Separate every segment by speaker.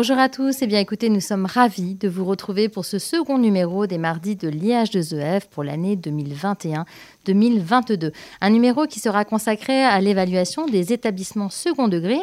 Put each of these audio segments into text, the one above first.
Speaker 1: Bonjour à tous, et bien écoutez, nous sommes ravis de vous retrouver pour ce second numéro des mardis de l'IH2EF pour l'année 2021-2022. Un numéro qui sera consacré à l'évaluation des établissements second degré,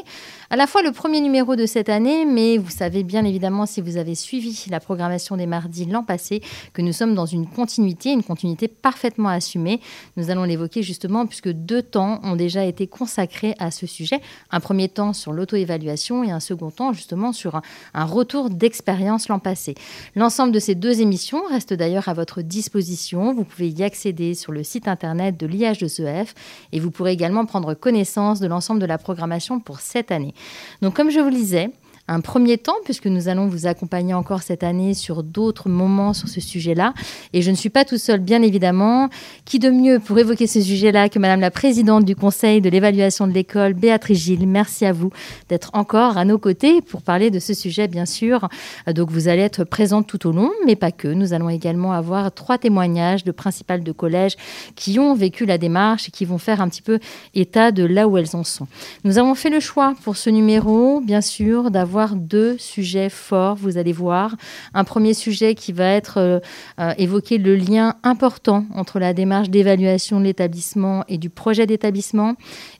Speaker 1: à la fois le premier numéro de cette année, mais vous savez bien évidemment si vous avez suivi la programmation des mardis l'an passé que nous sommes dans une continuité, une continuité parfaitement assumée. Nous allons l'évoquer justement puisque deux temps ont déjà été consacrés à ce sujet. Un premier temps sur l'auto-évaluation et un second temps justement sur un retour d'expérience l'an passé. L'ensemble de ces deux émissions reste d'ailleurs à votre disposition. Vous pouvez y accéder sur le site internet de l'IH2EF et vous pourrez également prendre connaissance de l'ensemble de la programmation pour cette année. Donc comme je vous le disais, un premier temps, puisque nous allons vous accompagner encore cette année sur d'autres moments sur ce sujet-là. Et je ne suis pas tout seul, bien évidemment. Qui de mieux pour évoquer ce sujet-là que Madame la Présidente du Conseil de l'évaluation de l'école, Béatrice Gilles? Merci à vous d'être encore à nos côtés pour parler de ce sujet, bien sûr. Donc vous allez être présente tout au long, mais pas que. Nous allons également avoir trois témoignages de principales de collège qui ont vécu la démarche et qui vont faire un petit peu état de là où elles en sont. Nous avons fait le choix pour ce numéro, bien sûr, d'avoir deux sujets forts, vous allez voir. Un premier sujet qui va être euh, euh, évoquer le lien important entre la démarche d'évaluation de l'établissement et du projet d'établissement.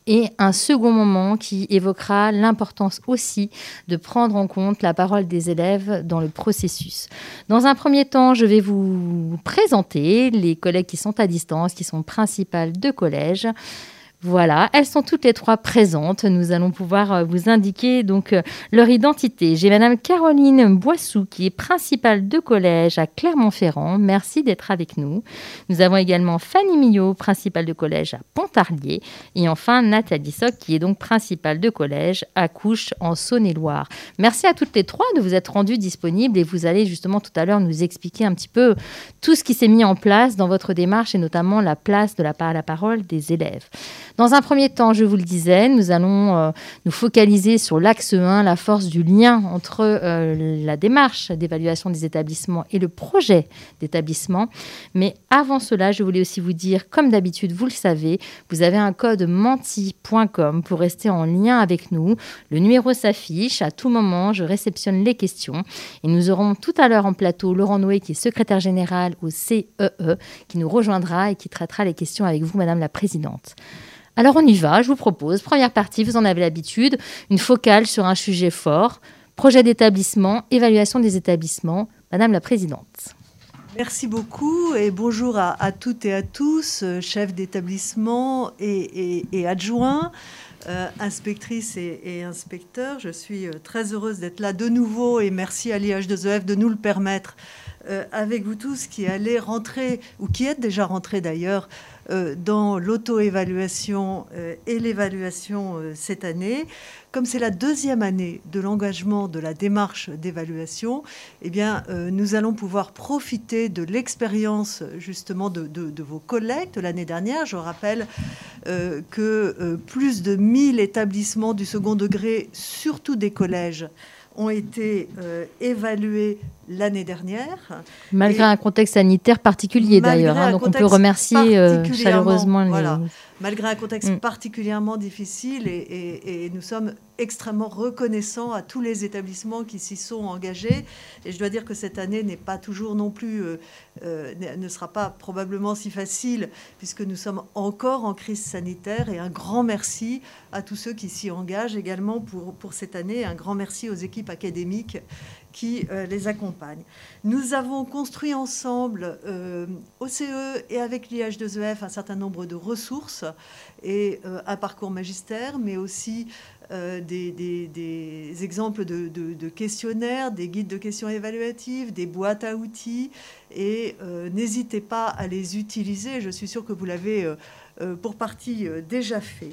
Speaker 1: Et un second moment qui évoquera l'importance aussi de prendre en compte la parole des élèves dans le processus. Dans un premier temps, je vais vous présenter les collègues qui sont à distance, qui sont principales de collège. Voilà, elles sont toutes les trois présentes. Nous allons pouvoir euh, vous indiquer donc euh, leur identité. J'ai Madame Caroline Boissou qui est principale de collège à Clermont-Ferrand. Merci d'être avec nous. Nous avons également Fanny Millot, principale de collège à Pontarlier. Et enfin Nathalie Soc qui est donc principale de collège à Couche en Saône-et-Loire. Merci à toutes les trois de vous être rendues disponibles et vous allez justement tout à l'heure nous expliquer un petit peu tout ce qui s'est mis en place dans votre démarche et notamment la place de la, la parole des élèves. Dans un premier temps, je vous le disais, nous allons euh, nous focaliser sur l'axe 1, la force du lien entre euh, la démarche d'évaluation des établissements et le projet d'établissement. Mais avant cela, je voulais aussi vous dire, comme d'habitude, vous le savez, vous avez un code menti.com pour rester en lien avec nous. Le numéro s'affiche. À tout moment, je réceptionne les questions. Et nous aurons tout à l'heure en plateau Laurent Noé, qui est secrétaire général au CEE, e, qui nous rejoindra et qui traitera les questions avec vous, Madame la Présidente. Alors on y va, je vous propose, première partie, vous en avez l'habitude, une focale sur un sujet fort, projet d'établissement, évaluation des établissements. Madame la Présidente.
Speaker 2: Merci beaucoup et bonjour à, toutes et à tous, euh, chefs d'établissement et, adjoints. Euh, inspectrices et, inspecteurs. Je suis euh, très heureuse d'être là de nouveau et merci à l'IH2EF de nous le permettre avec vous tous qui allez rentrer, ou qui êtes déjà rentrés d'ailleurs, euh, dans l'auto-évaluation euh, et l'évaluation euh, cette année. Comme c'est la deuxième année de l'engagement de la démarche d'évaluation, eh bien, nous allons pouvoir profiter de l'expérience justement de, de, vos collègues de l'année dernière. Je rappelle que plus de 1000 établissements du second degré, surtout des collèges, ont été évalués l'année dernière.
Speaker 1: Malgré un contexte sanitaire particulier d'ailleurs, hein, donc on peut remercier euh, chaleureusement les...
Speaker 2: Malgré un contexte mm. particulièrement difficile et, nous sommes extrêmement reconnaissants à tous les établissements qui s'y sont engagés. Et je dois dire que cette année n'est pas toujours non plus, euh, euh, ne sera pas probablement si facile puisque nous sommes encore en crise sanitaire et un grand merci à tous ceux qui s'y engagent également pour, pour cette année. Un grand merci aux équipes académiques qui euh, les accompagnent. Nous avons construit ensemble euh, au CE et avec l'IH2EF un certain nombre de ressources et un parcours magistère, mais aussi des, exemples de, questionnaires, des guides de questions évaluatives, des boîtes à outils. Et n'hésitez pas à les utiliser. Je suis sûre que vous l'avez pour partie déjà fait.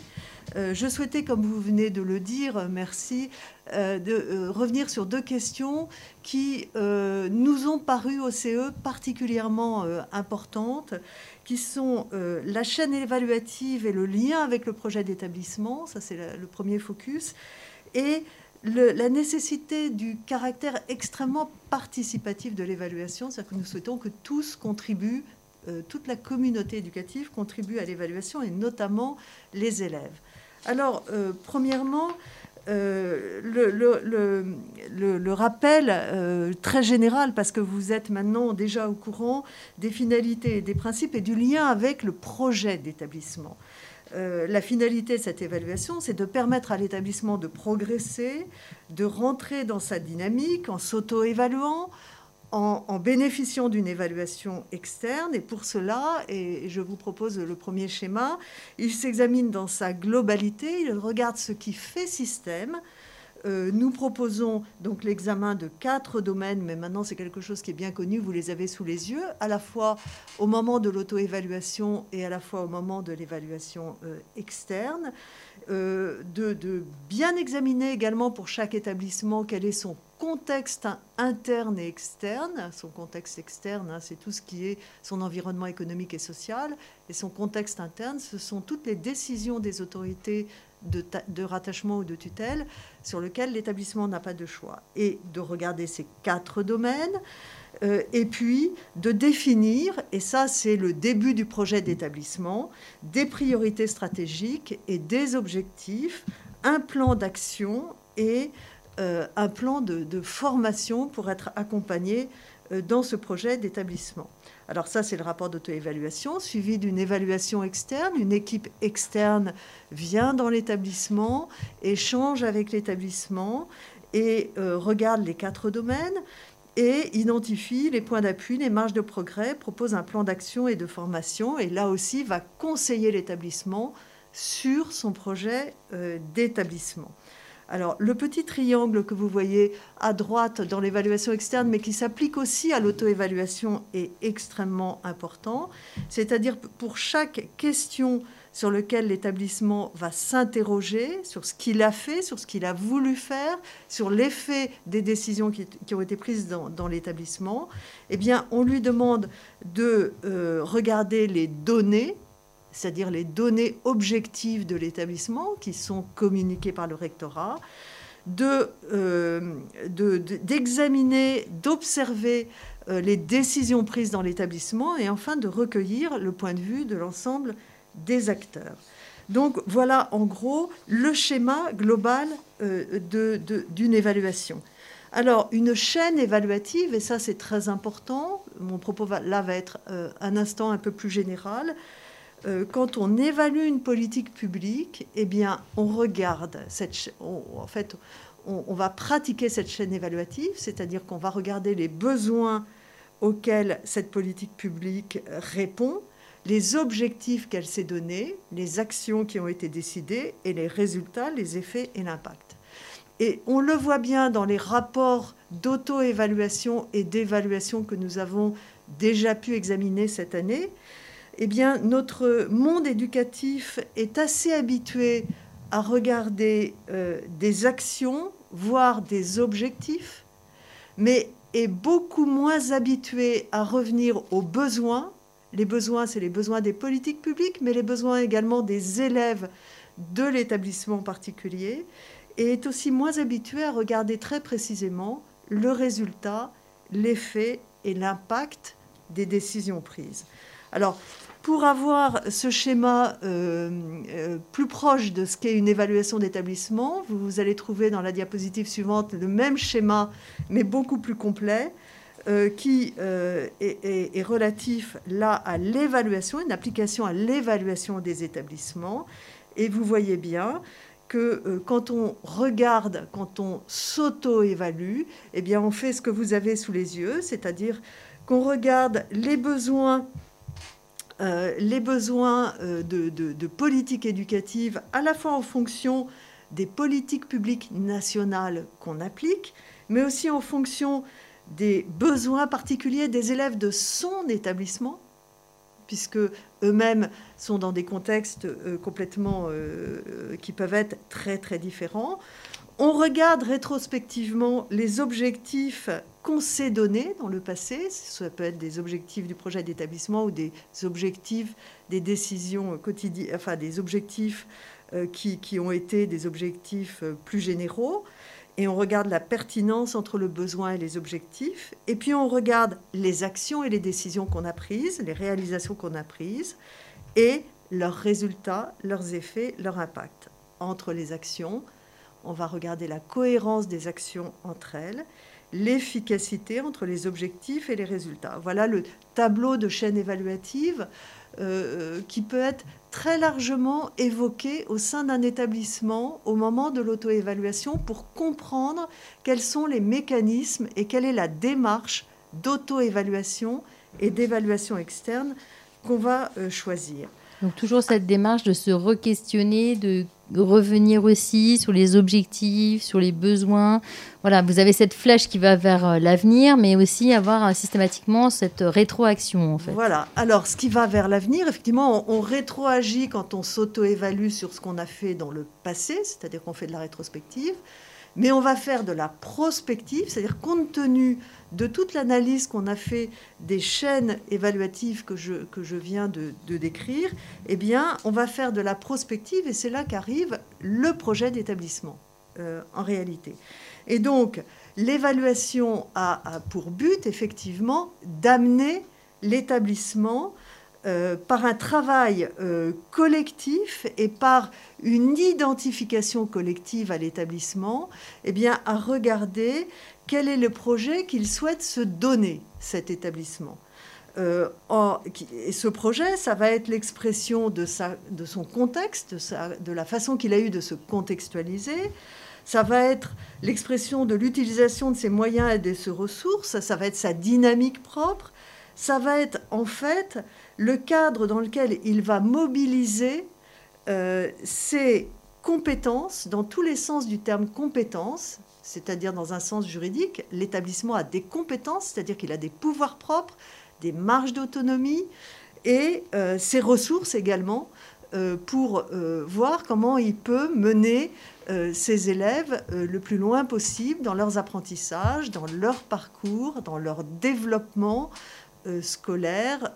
Speaker 2: Euh, je souhaitais, comme vous venez de le dire, merci, euh, de euh, revenir sur deux questions qui nous ont paru au CE particulièrement importantes, qui sont la chaîne évaluative et le lien avec le projet d'établissement, ça c'est le premier focus, et la nécessité du caractère extrêmement participatif de l'évaluation, c'est-à-dire que nous souhaitons que tous contribuent, toute la communauté éducative contribue à l'évaluation et notamment les élèves. Alors, euh, premièrement, euh, le, rappel euh, très général, parce que vous êtes maintenant déjà au courant des finalités des principes et du lien avec le projet d'établissement. la finalité de cette évaluation, c'est de permettre à l'établissement de progresser, de rentrer dans sa dynamique en s'auto-évaluant, en, bénéficiant d'une évaluation externe. Et pour cela, et je vous propose le premier schéma, il s'examine dans sa globalité, il regarde ce qui fait système. Euh, nous proposons donc l'examen de quatre domaines, mais maintenant c'est quelque chose qui est bien connu, vous les avez sous les yeux, à la fois au moment de l'auto-évaluation et à la fois au moment de l'évaluation euh, externe. Euh, de, bien examiner également pour chaque établissement quel est son contexte interne et externe. Son contexte externe, hein, c'est tout ce qui est son environnement économique et social. Et son contexte interne, ce sont toutes les décisions des autorités de, de rattachement ou de tutelle sur lesquelles l'établissement n'a pas de choix. Et de regarder ces quatre domaines. Euh, et puis de définir, et ça c'est le début du projet d'établissement, des priorités stratégiques et des objectifs, un plan d'action et euh, un plan de, formation pour être accompagné euh, dans ce projet d'établissement. Alors ça, c'est le rapport d'auto-évaluation, suivi d'une évaluation externe. Une équipe externe vient dans l'établissement, échange avec l'établissement et regarde les quatre domaines et identifie les points d'appui, les marges de progrès, propose un plan d'action et de formation, et là aussi va conseiller l'établissement sur son projet euh, d'établissement. Alors, le petit triangle que vous voyez à droite dans l'évaluation externe, mais qui s'applique aussi à l'auto-évaluation, est extrêmement important. C'est-à-dire, pour chaque question sur lequel l'établissement va s'interroger sur ce qu'il a fait, sur ce qu'il a voulu faire, sur l'effet des décisions qui, ont été prises dans, l'établissement, eh bien, on lui demande de euh, regarder les données, c'est-à-dire les données objectives de l'établissement qui sont communiquées par le rectorat, euh, d'examiner, d'observer euh, les décisions prises dans l'établissement et enfin de recueillir le point de vue de l'ensemble des acteurs. Donc voilà en gros le schéma global euh, d'une évaluation. Alors une chaîne évaluative, et ça c'est très important, mon propos là va être euh, un instant un peu plus général, euh, quand on évalue une politique publique, eh bien on regarde cette en fait on va pratiquer cette chaîne évaluative, c'est-à-dire qu'on va regarder les besoins auxquels cette politique publique répond, les objectifs qu'elle s'est donnés, les actions qui ont été décidées et les résultats, les effets et l'impact. Et on le voit bien dans les rapports d'auto-évaluation et d'évaluation que nous avons déjà pu examiner cette année. Eh bien, notre monde éducatif est assez habitué à regarder euh, des actions, voire des objectifs, mais est beaucoup moins habitué à revenir aux besoins les besoins, c'est les besoins des politiques publiques, mais les besoins également des élèves de l'établissement particulier, et est aussi moins habitué à regarder très précisément le résultat, l'effet et l'impact des décisions prises. Alors, pour avoir ce schéma euh, euh, plus proche de ce qu'est une évaluation d'établissement, vous allez trouver dans la diapositive suivante le même schéma, mais beaucoup plus complet. Euh, qui euh, est, relatif là à l'évaluation, une application à l'évaluation des établissements. Et vous voyez bien que euh, quand on regarde, quand on s'auto-évalue, eh bien on fait ce que vous avez sous les yeux, c'est-à-dire qu'on regarde les besoins les besoins de, de politique éducative à la fois en fonction des politiques publiques nationales qu'on applique, mais aussi en fonction des besoins particuliers des élèves de son établissement, puisque eux-mêmes sont dans des contextes euh, complètement euh, euh, qui peuvent être très très différents. On regarde rétrospectivement les objectifs qu'on s'est donnés dans le passé. Ça peut être des objectifs du projet d'établissement ou des objectifs des décisions quotidiennes, enfin des objectifs qui, qui, ont été des objectifs plus généraux et on regarde la pertinence entre le besoin et les objectifs, et puis on regarde les actions et les décisions qu'on a prises, les réalisations qu'on a prises, et leurs résultats, leurs effets, leur impact. Entre les actions, on va regarder la cohérence des actions entre elles, l'efficacité entre les objectifs et les résultats. Voilà le tableau de chaîne évaluative euh, qui peut être très largement évoqué au sein d'un établissement au moment de l'auto-évaluation pour comprendre quels sont les mécanismes et quelle est la démarche d'auto-évaluation et d'évaluation externe qu'on va euh, choisir.
Speaker 1: Donc toujours cette démarche de se re-questionner, de revenir aussi sur les objectifs, sur les besoins. Voilà, vous avez cette flèche qui va vers euh, l'avenir, mais aussi avoir euh, systématiquement cette rétroaction en fait.
Speaker 2: Voilà. Alors, ce qui va vers l'avenir, effectivement, on, rétroagit quand on s'auto-évalue sur ce qu'on a fait dans le passé, c'est-à-dire qu'on fait de la rétrospective, mais on va faire de la prospective, c'est-à-dire compte tenu de toute l'analyse qu'on a fait des chaînes évaluatives que je, viens de, décrire, eh bien, on va faire de la prospective et c'est là qu'arrive le projet d'établissement, euh, en réalité. Et donc, l'évaluation a, pour but, effectivement, d'amener l'établissement euh, par un travail euh, collectif et par une identification collective à l'établissement, eh bien, à regarder quel est le projet qu'il souhaite se donner, cet établissement. Euh, et ce projet, ça va être l'expression de, son contexte, de, la façon qu'il a eu de se contextualiser. Ça va être l'expression de l'utilisation de ses moyens et de ses ressources. Ça va être sa dynamique propre. Ça va être en fait le cadre dans lequel il va mobiliser euh, ses compétences, dans tous les sens du terme compétences, c'est-à-dire dans un sens juridique, l'établissement a des compétences, c'est-à-dire qu'il a des pouvoirs propres, des marges d'autonomie et euh, ses ressources également euh, pour euh, voir comment il peut mener ses élèves le plus loin possible dans leurs apprentissages, dans leur parcours, dans leur développement scolaire,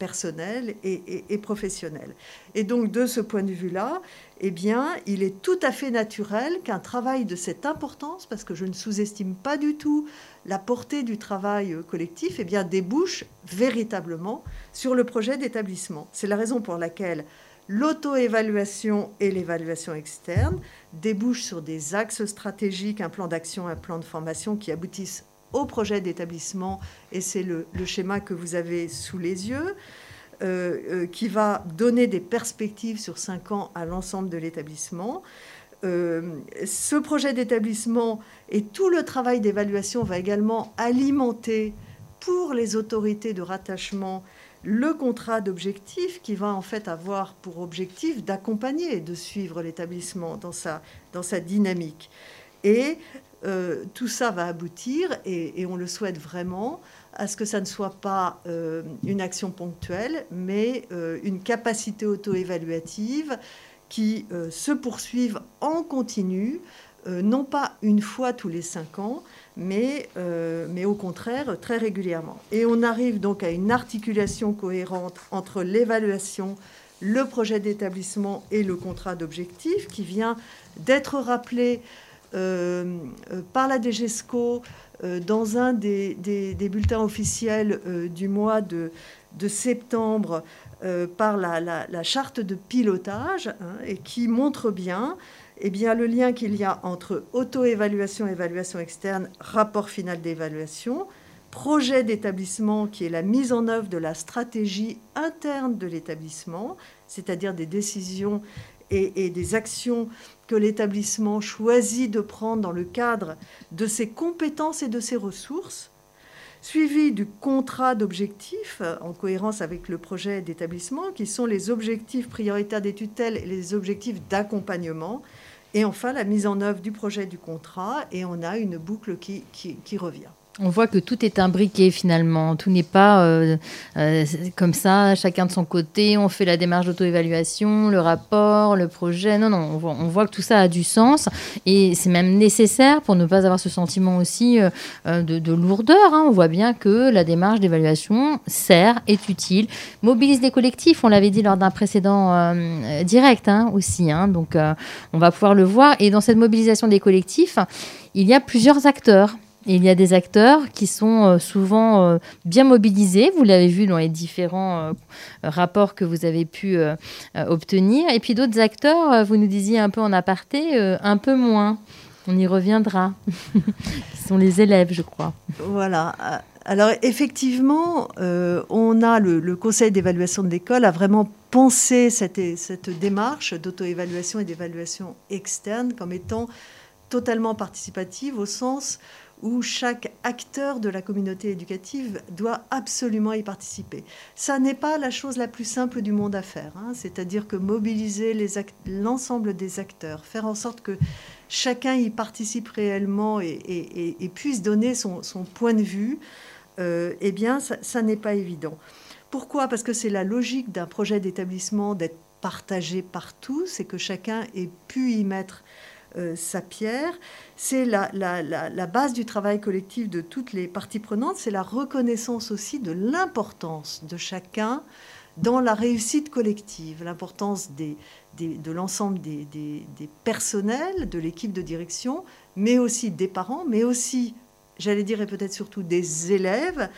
Speaker 2: personnel et, et, professionnel. Et donc de ce point de vue-là, eh bien, il est tout à fait naturel qu'un travail de cette importance, parce que je ne sous-estime pas du tout la portée du travail collectif, eh bien, débouche véritablement sur le projet d'établissement. C'est la raison pour laquelle l'auto-évaluation et l'évaluation externe débouchent sur des axes stratégiques, un plan d'action, un plan de formation qui aboutissent au projet d'établissement, et c'est le, le schéma que vous avez sous les yeux. Euh, euh, qui va donner des perspectives sur cinq ans à l'ensemble de l'établissement. Euh, ce projet d'établissement et tout le travail d'évaluation va également alimenter pour les autorités de rattachement le contrat d'objectif qui va en fait avoir pour objectif d'accompagner et de suivre l'établissement dans sa, dans sa dynamique. Et tout ça va aboutir, et, et, on le souhaite vraiment, à ce que ça ne soit pas euh, une action ponctuelle, mais euh, une capacité auto-évaluative qui euh, se poursuive en continu, non pas une fois tous les cinq ans, mais, mais au contraire très régulièrement. Et on arrive donc à une articulation cohérente entre l'évaluation, le projet d'établissement et le contrat d'objectif qui vient d'être rappelé par la DGESCO dans un des, bulletins officiels euh, du mois de, septembre euh, par la, charte de pilotage hein, et qui montre bien, eh bien le lien qu'il y a entre auto-évaluation, évaluation externe, rapport final d'évaluation, projet d'établissement qui est la mise en œuvre de la stratégie interne de l'établissement, c'est-à-dire des décisions et, des actions que l'établissement choisit de prendre dans le cadre de ses compétences et de ses ressources. suivi du contrat d'objectifs en cohérence avec le projet d'établissement, qui sont les objectifs prioritaires des tutelles et les objectifs d'accompagnement. Et enfin, la mise en œuvre du projet du contrat, et on a une boucle qui, qui revient.
Speaker 1: On voit que tout est imbriqué finalement. Tout n'est pas euh, euh, comme ça, chacun de son côté. On fait la démarche d'auto-évaluation, le rapport, le projet. Non, non, on voit, que tout ça a du sens et c'est même nécessaire pour ne pas avoir ce sentiment aussi euh, de, lourdeur. Hein. On voit bien que la démarche d'évaluation sert, est utile, mobilise des collectifs. On l'avait dit lors d'un précédent direct hein, aussi. Hein. Donc, on va pouvoir le voir. Et dans cette mobilisation des collectifs, il y a plusieurs acteurs il y a des acteurs qui sont euh, souvent euh, bien mobilisés, vous l'avez vu dans les différents euh, rapports que vous avez pu obtenir, et puis d'autres acteurs, vous nous disiez un peu en aparté, un peu moins. On y reviendra. qui sont les élèves, je crois.
Speaker 2: Voilà. Alors effectivement, on a le, conseil d'évaluation de l'école a vraiment pensé cette, cette démarche d'auto-évaluation et d'évaluation externe comme étant totalement participative au sens où chaque acteur de la communauté éducative doit absolument y participer. Ça n'est pas la chose la plus simple du monde à faire, hein. c'est-à-dire que mobiliser l'ensemble des acteurs, faire en sorte que chacun y participe réellement et, puisse donner son, point de vue, euh, eh bien, ça, ça n'est pas évident. Pourquoi? Parce que c'est la logique d'un projet d'établissement d'être partagé par tous et que chacun ait pu y mettre euh, sa pierre. C'est la, base du travail collectif de toutes les parties prenantes, c'est la reconnaissance aussi de l'importance de chacun dans la réussite collective, l'importance de l'ensemble des, personnels, de l'équipe de direction, mais aussi des parents, mais aussi, j'allais dire, et peut-être surtout des élèves,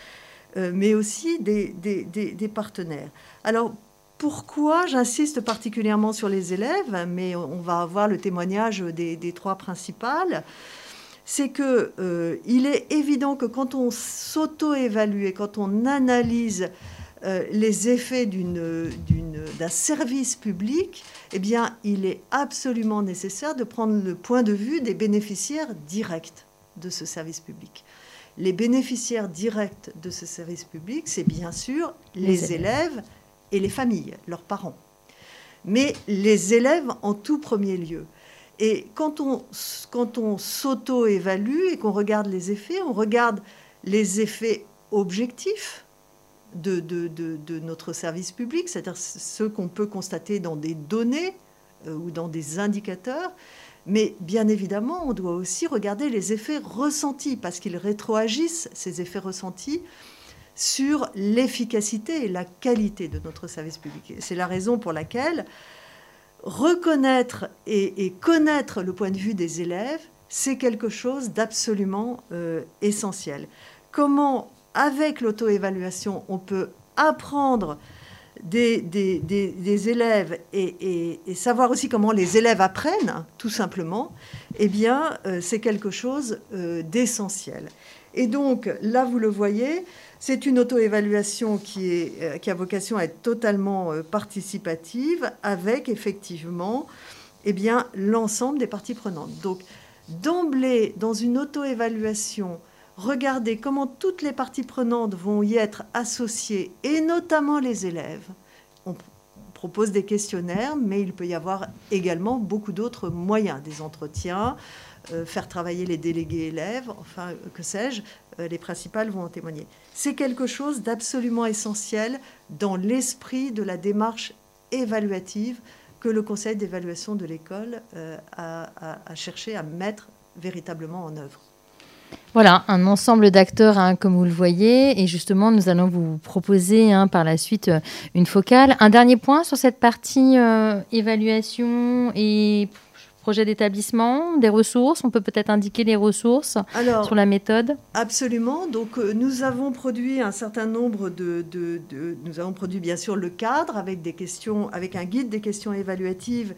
Speaker 2: euh, mais aussi des, des partenaires. Alors, pourquoi j'insiste particulièrement sur les élèves, mais on va avoir le témoignage des, trois principales c'est que euh, il est évident que quand on s'auto-évalue et quand on analyse euh, les effets d'un service public, eh bien, il est absolument nécessaire de prendre le point de vue des bénéficiaires directs de ce service public. Les bénéficiaires directs de ce service public, c'est bien sûr les, élèves et les familles, leurs parents. Mais les élèves en tout premier lieu. Et quand on, quand on s'auto-évalue et qu'on regarde les effets, on regarde les effets objectifs de, de, de, notre service public, c'est-à-dire ceux qu'on peut constater dans des données euh, ou dans des indicateurs. Mais bien évidemment, on doit aussi regarder les effets ressentis, parce qu'ils rétroagissent, ces effets ressentis, sur l'efficacité et la qualité de notre service public. C'est la raison pour laquelle reconnaître et, connaître le point de vue des élèves, c'est quelque chose d'absolument euh, essentiel. Comment, avec l'auto-évaluation, on peut apprendre des, élèves et, savoir aussi comment les élèves apprennent, tout simplement, eh bien, euh, c'est quelque chose euh, d'essentiel. Et donc, là, vous le voyez, c'est une auto-évaluation qui, euh, qui, a vocation à être totalement euh, participative avec effectivement eh l'ensemble des parties prenantes. Donc, d'emblée, dans une auto-évaluation, regardez comment toutes les parties prenantes vont y être associées, et notamment les élèves. On propose des questionnaires, mais il peut y avoir également beaucoup d'autres moyens, des entretiens, faire travailler les délégués élèves, enfin, que sais-je, euh, les principales vont en témoigner. C'est quelque chose d'absolument essentiel dans l'esprit de la démarche évaluative que le conseil d'évaluation de l'école euh, a, cherché à mettre véritablement en œuvre.
Speaker 1: Voilà, un ensemble d'acteurs, hein, comme vous le voyez, et justement, nous allons vous proposer hein, par la suite une focale. Un dernier point sur cette partie évaluation et projet d'établissement, des ressources On peut peut-être indiquer les ressources sur la méthode
Speaker 2: Absolument. Donc, euh, nous avons produit un certain nombre de, Nous avons produit bien sûr le cadre avec, des questions, avec un guide des questions évaluatives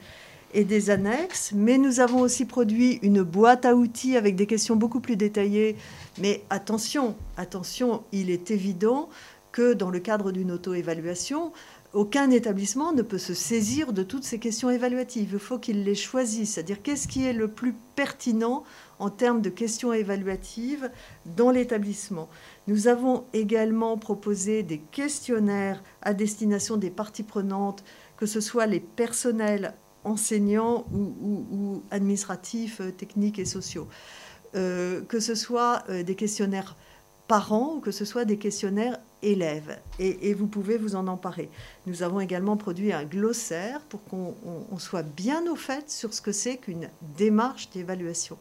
Speaker 2: et des annexes, mais nous avons aussi produit une boîte à outils avec des questions beaucoup plus détaillées. Mais attention, attention, il est évident que dans le cadre d'une auto-évaluation, aucun établissement ne peut se saisir de toutes ces questions évaluatives. Il faut qu'il les choisisse, c'est-à-dire qu'est-ce qui est le plus pertinent en termes de questions évaluatives dans l'établissement? Nous avons également proposé des questionnaires à destination des parties prenantes, que ce soit les personnels enseignants ou, administratifs, euh, techniques et sociaux, euh, que ce soit euh, des questionnaires parents ou que ce soit des questionnaires élèves. Et, vous pouvez vous en emparer. Nous avons également produit un glossaire pour qu'on soit bien au fait sur ce que c'est qu'une démarche d'évaluation.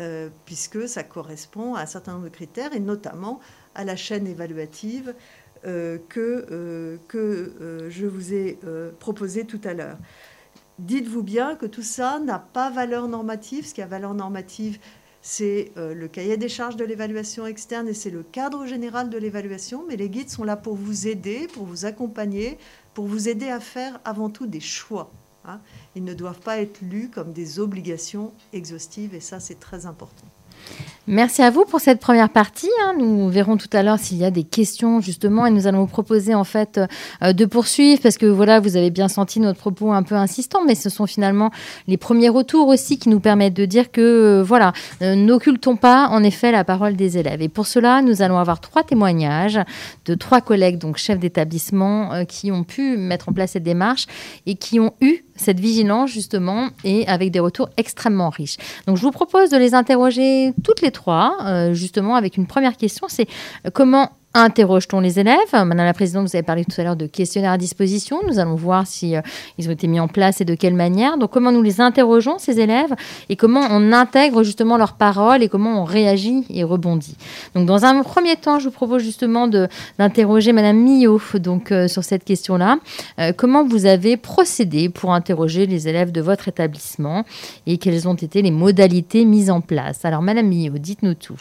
Speaker 2: Euh, puisque ça correspond à un certain nombre de critères, et notamment à la chaîne évaluative euh, que, euh, que je vous ai proposée tout à l'heure. Dites-vous bien que tout ça n'a pas valeur normative. Ce qui a valeur normative, c'est le cahier des charges de l'évaluation externe et c'est le cadre général de l'évaluation. Mais les guides sont là pour vous aider, pour vous accompagner, pour vous aider à faire avant tout des choix. Hein. Ils ne doivent pas être lus comme des obligations exhaustives et ça c'est très important.
Speaker 1: Merci à vous pour cette première partie. Hein. Nous verrons tout à l'heure s'il y a des questions justement et nous allons vous proposer en fait euh, de poursuivre parce que voilà, vous avez bien senti notre propos un peu insistant, mais ce sont finalement les premiers retours aussi qui nous permettent de dire que euh, voilà, euh, n'occultons pas en effet la parole des élèves. Et pour cela, nous allons avoir trois témoignages de trois collègues, donc chefs d'établissement, qui ont pu mettre en place cette démarche et qui ont eu cette vigilance justement et avec des retours extrêmement riches. Donc je vous propose de les interroger toutes les trois, euh, justement avec une première question, c'est euh, comment Interroge-t-on les élèves Madame la Présidente, vous avez parlé tout à l'heure de questionnaires à disposition. Nous allons voir si euh, ils ont été mis en place et de quelle manière. Donc, comment nous les interrogeons, ces élèves, et comment on intègre justement leurs paroles et comment on réagit et rebondit. Donc, dans un premier temps, je vous propose justement d'interroger Madame Millot donc, euh, sur cette question-là. Euh, comment vous avez procédé pour interroger les élèves de votre établissement et quelles ont été les modalités mises en place? Alors, Madame Millot, dites-nous tout.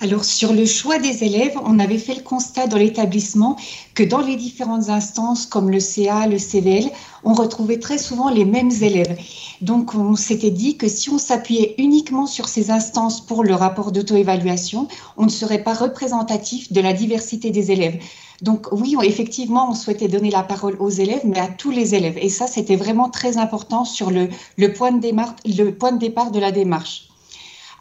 Speaker 3: Alors, sur le choix des élèves, on avait fait le constat dans l'établissement que dans les différentes instances, comme le CA, le CVL, on retrouvait très souvent les mêmes élèves. Donc, on s'était dit que si on s'appuyait uniquement sur ces instances pour le rapport d'auto-évaluation, on ne serait pas représentatif de la diversité des élèves. Donc oui, effectivement, on souhaitait donner la parole aux élèves, mais à tous les élèves. Et ça, c'était vraiment très important sur le, point le point de départ de la démarche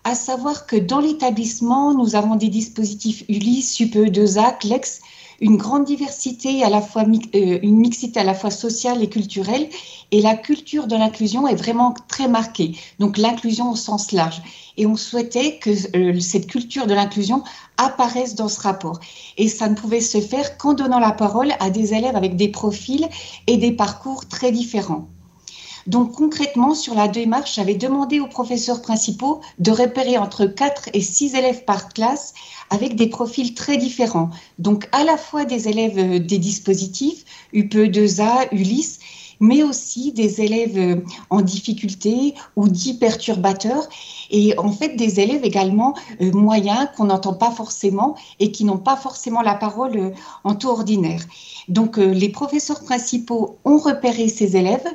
Speaker 3: à savoir que dans l'établissement, nous avons des dispositifs Ulysse, UPE2A, LEX, une grande diversité, à la fois euh, une mixité à la fois sociale et culturelle, et la culture de l'inclusion est vraiment très marquée. Donc l'inclusion au sens large. Et on souhaitait que euh, cette culture de l'inclusion apparaisse dans ce rapport. Et ça ne pouvait se faire qu'en donnant la parole à des élèves avec des profils et des parcours très différents. Donc concrètement, sur la démarche, j'avais demandé aux professeurs principaux de repérer entre 4 et 6 élèves par classe avec des profils très différents. Donc à la fois des élèves euh, des dispositifs, UPE2A, Ulysse, mais aussi des élèves euh, en difficulté ou dits perturbateurs, et en fait des élèves également euh, moyens qu'on n'entend pas forcément et qui n'ont pas forcément la parole en taux ordinaire. Donc les professeurs principaux ont repéré ces élèves,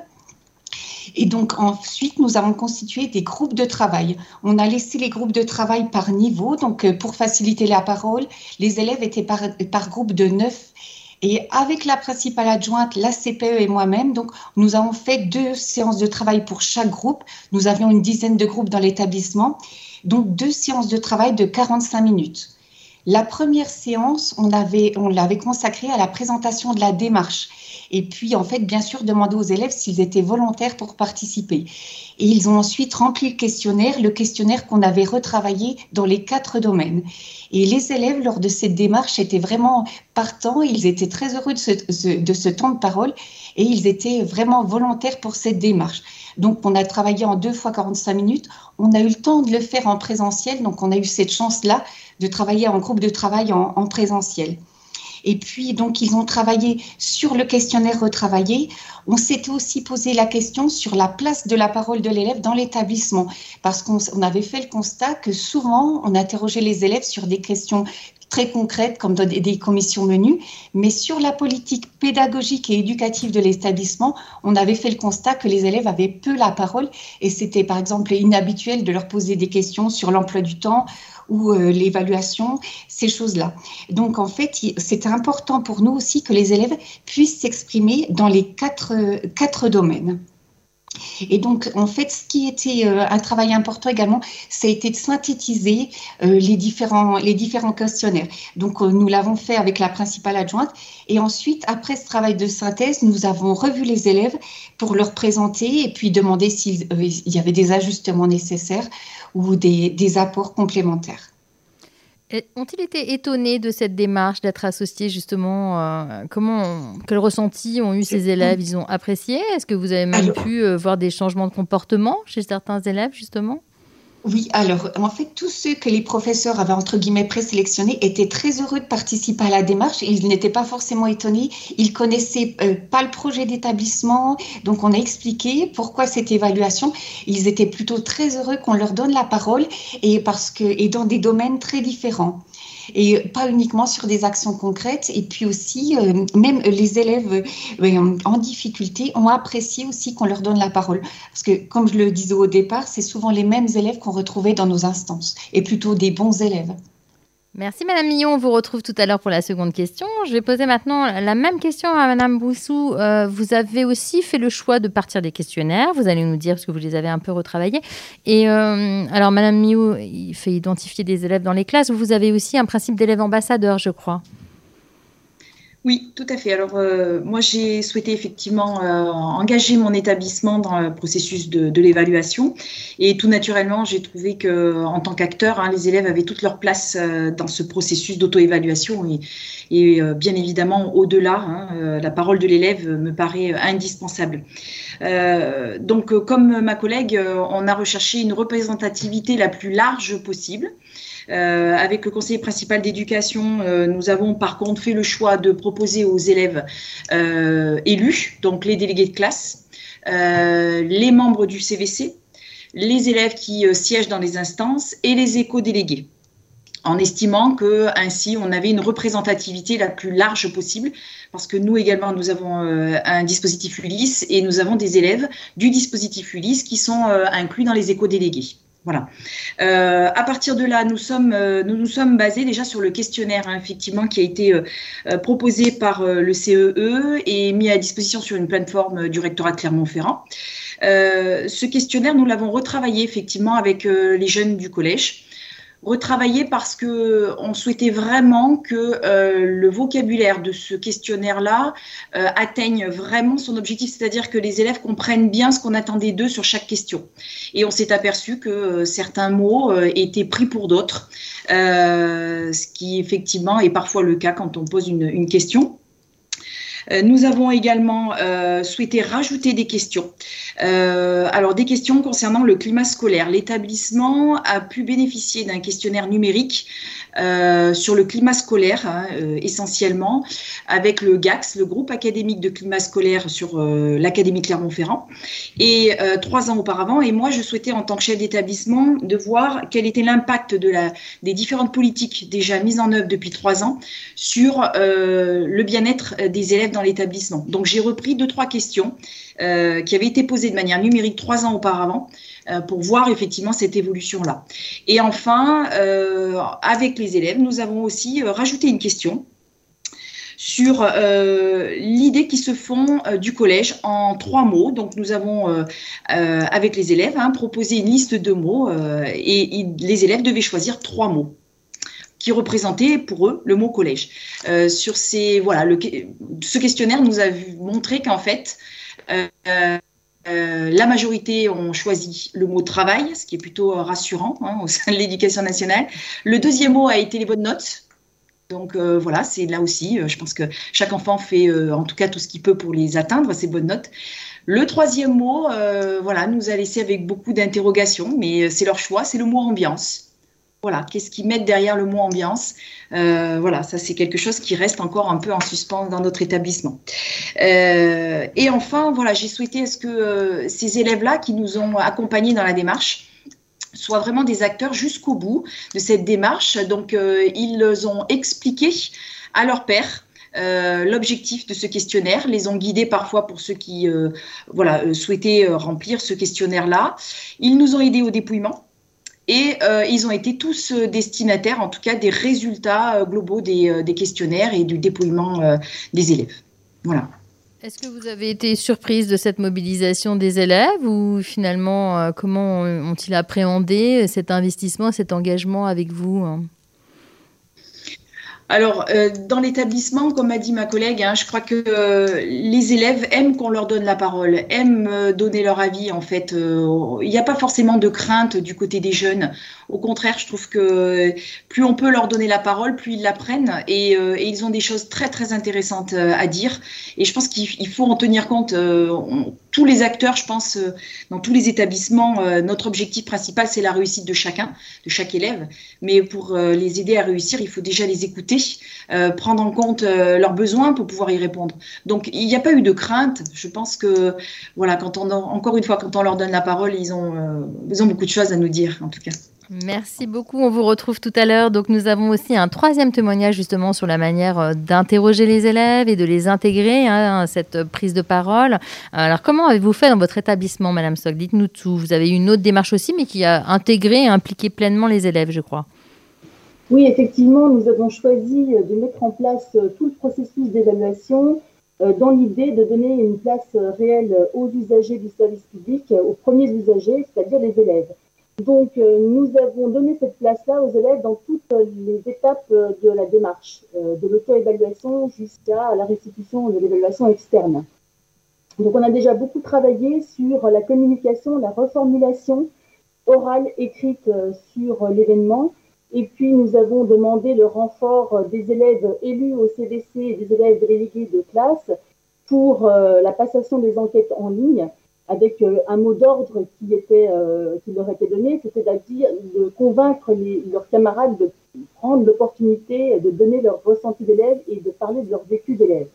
Speaker 3: et donc ensuite, nous avons constitué des groupes de travail. On a laissé les groupes de travail par niveau, donc euh, pour faciliter la parole, les élèves étaient par, groupe de neuf. Et avec la principale adjointe, la CPE et moi-même, donc nous avons fait deux séances de travail pour chaque groupe. Nous avions une dizaine de groupes dans l'établissement, donc deux séances de travail de 45 minutes. La première séance, on l'avait on consacrée à la présentation de la démarche. Et puis, en fait, bien sûr, demander aux élèves s'ils étaient volontaires pour participer. Et ils ont ensuite rempli le questionnaire, le questionnaire qu'on avait retravaillé dans les quatre domaines. Et les élèves, lors de cette démarche, étaient vraiment partants. Ils étaient très heureux de ce, temps de parole et ils étaient vraiment volontaires pour cette démarche. Donc, on a travaillé en deux fois 45 minutes. On a eu le temps de le faire en présentiel. Donc, on a eu cette chance-là de travailler en groupe de travail en présentiel. Et puis, donc, ils ont travaillé sur le questionnaire retravaillé. On s'était aussi posé la question sur la place de la parole de l'élève dans l'établissement, parce qu'on avait fait le constat que souvent, on interrogeait les élèves sur des questions très concrètes comme des, des commissions menues, mais sur la politique pédagogique et éducative de l'établissement, on avait fait le constat que les élèves avaient peu la parole. Et c'était par exemple inhabituel de leur poser des questions sur l'emploi du temps ou euh, l'évaluation, ces choses-là. Donc en fait, c'était important pour nous aussi que les élèves puissent s'exprimer dans les quatre, quatre domaines. Et donc, en fait, ce qui était euh, un travail important également, ça a été de synthétiser euh, les, différents, les différents questionnaires. Donc, nous l'avons fait avec la principale adjointe. Et ensuite, après ce travail de synthèse, nous avons revu les élèves pour leur présenter et puis demander s'il y avait des ajustements nécessaires ou des, apports complémentaires.
Speaker 1: Ont-ils été étonnés de cette démarche d'être associés justement euh, Comment, quel ressenti ont eu ces élèves? Ils ont apprécié? Est-ce que vous avez même pu euh, voir des changements de comportement chez certains élèves justement?
Speaker 3: Oui, alors en fait, tous ceux que les professeurs avaient entre guillemets présélectionnés étaient très heureux de participer à la démarche. Ils n'étaient pas forcément étonnés. Ils connaissaient euh, pas le projet d'établissement, donc on a expliqué pourquoi cette évaluation. Ils étaient plutôt très heureux qu'on leur donne la parole et parce que et dans des domaines très différents et pas uniquement sur des actions concrètes. Et puis aussi, euh, même les élèves euh, en difficulté ont apprécié aussi qu'on leur donne la parole. Parce que, comme je le disais au départ, c'est souvent les mêmes élèves qu'on retrouvait dans nos instances, et plutôt des bons élèves.
Speaker 1: Merci Madame Millon, on vous retrouve tout à l'heure pour la seconde question. Je vais poser maintenant la même question à Madame Boussou. Euh, vous avez aussi fait le choix de partir des questionnaires, vous allez nous dire parce que vous les avez un peu retravaillés. Et euh, alors Madame Millon, il fait identifier des élèves dans les classes. Vous avez aussi un principe d'élève ambassadeur, je crois.
Speaker 4: Oui, tout à fait. Alors, euh, moi, j'ai souhaité effectivement euh, engager mon établissement dans le processus de, l'évaluation. Et tout naturellement, j'ai trouvé que, en tant qu'acteur, hein, les élèves avaient toute leur place euh, dans ce processus d'auto-évaluation. Et, bien évidemment, au-delà, hein, la parole de l'élève me paraît indispensable. donc, comme ma collègue, on a recherché une représentativité la plus large possible. Euh, avec le conseiller principal d'éducation, euh, nous avons par contre fait le choix de proposer aux élèves euh, élus, donc les délégués de classe, les membres du CVC, les élèves qui siègent dans les instances et les éco-délégués en estimant que ainsi on avait une représentativité la plus large possible parce que nous également nous avons un dispositif Ulysse et nous avons des élèves du dispositif Ulysse qui sont inclus dans les éco-délégués. Voilà. Euh, à partir de là, nous sommes, euh, nous, sommes basés déjà sur le questionnaire, hein, effectivement, qui a été euh, proposé par le CEE e et mis à disposition sur une plateforme du rectorat de Clermont-Ferrand. ce questionnaire, nous l'avons retravaillé effectivement avec les jeunes du collège retravailler parce que on souhaitait vraiment que euh, le vocabulaire de ce questionnaire-là euh, atteigne vraiment son objectif, c'est-à-dire que les élèves comprennent bien ce qu'on attendait d'eux sur chaque question. Et on s'est aperçu que euh, certains mots étaient pris pour d'autres, ce qui effectivement est parfois le cas quand on pose une question. Euh, nous avons également euh, souhaité rajouter des questions. Euh, alors, des questions concernant le climat scolaire. L'établissement a pu bénéficier d'un questionnaire numérique sur le climat scolaire, hein, essentiellement, avec le GAX, le groupe académique de climat scolaire sur euh, l'Académie Clermont-Ferrand, et trois ans auparavant. Et moi, je souhaitais, en tant que chef d'établissement, de voir quel était l'impact de la, des différentes politiques déjà mises en œuvre depuis trois ans sur le bien-être des élèves l'établissement. Donc, j'ai repris deux, trois questions qui avaient été posées de manière numérique trois ans auparavant euh, pour voir effectivement cette évolution-là. Et enfin, euh, avec les élèves, nous avons aussi euh, rajouté une question sur l'idée qui se font du collège en trois mots. Donc nous avons, avec les élèves, hein, proposé une liste de mots et, les élèves devaient choisir trois mots qui représentaient pour eux le mot collège. sur ces, voilà, ce questionnaire nous a montré qu'en fait, euh, la majorité ont choisi le mot travail, ce qui est plutôt euh, rassurant hein, au sein de l'éducation nationale. Le deuxième mot a été les bonnes notes. Donc euh, voilà, c'est là aussi, je pense que chaque enfant fait en tout cas tout ce qu'il peut pour les atteindre, ces bonnes notes. Le troisième mot, voilà, nous a laissé avec beaucoup d'interrogations, mais c'est leur choix, c'est le mot ambiance. Voilà, qu'est-ce qu'ils mettent derrière le mot ambiance euh, Voilà, ça c'est quelque chose qui reste encore un peu en suspens dans notre établissement. Euh, et enfin, voilà, j'ai souhaité est-ce que euh, ces élèves-là qui nous ont accompagnés dans la démarche soient vraiment des acteurs jusqu'au bout de cette démarche. Donc, ils ont expliqué à leur père l'objectif de ce questionnaire, les ont guidés parfois pour ceux qui voilà, souhaitaient remplir ce questionnaire-là. Ils nous ont aidés au dépouillement. Et euh, ils ont été tous euh, destinataires, en tout cas, des résultats euh, globaux des, questionnaires et du dépouillement des élèves. Voilà.
Speaker 1: Est-ce que vous avez été surprise de cette mobilisation des élèves ou finalement, comment ont-ils appréhendé cet investissement, cet engagement avec vous hein?
Speaker 4: Alors, euh, dans l'établissement, comme a dit ma collègue, hein, je crois que euh, les élèves aiment qu'on leur donne la parole, aiment euh, donner leur avis. En fait, il n'y a pas forcément de crainte du côté des jeunes. Au contraire, je trouve que plus on peut leur donner la parole, plus ils l'apprennent et, et, ils ont des choses très très intéressantes à dire. Et je pense qu'il faut en tenir compte. tous les acteurs, je pense, dans tous les établissements, notre objectif principal, c'est la réussite de chacun, de chaque élève. Mais pour les aider à réussir, il faut déjà les écouter euh, prendre en compte euh, leurs besoins pour pouvoir y répondre. Donc il n'y a pas eu de crainte. Je pense que voilà, quand on encore une fois, quand on leur donne la parole, ils ont, euh, ils ont beaucoup de choses à nous dire en tout cas.
Speaker 1: Merci beaucoup. On vous retrouve tout à l'heure. Donc, nous avons aussi un troisième témoignage justement sur la manière d'interroger les élèves et de les intégrer hein, à cette prise de parole. Alors, comment avez-vous fait dans votre établissement, Madame Stock Dites-nous tout. Vous avez eu une autre démarche aussi, mais qui a intégré et impliqué pleinement les élèves, je crois.
Speaker 5: Oui, effectivement, nous avons choisi de mettre en place euh, tout le processus d'évaluation euh, dans l'idée de donner une place euh, réelle aux usagers du service public, aux premiers usagers, c'est-à-dire les élèves. Donc, nous avons donné cette place-là aux élèves dans toutes les étapes de la démarche, de l'auto-évaluation jusqu'à la restitution de l'évaluation externe. Donc, on a déjà beaucoup travaillé sur la communication, la reformulation orale écrite sur l'événement et puis, nous avons demandé le renfort des élèves élus au CDC et des élèves délégués de classe pour euh, la passation des enquêtes en ligne avec euh, un mot d'ordre qui, euh, qui leur était donné, c'est-à-dire de convaincre leurs camarades de prendre l'opportunité de donner leur ressenti d'élève et de parler de leur vécu d'élève.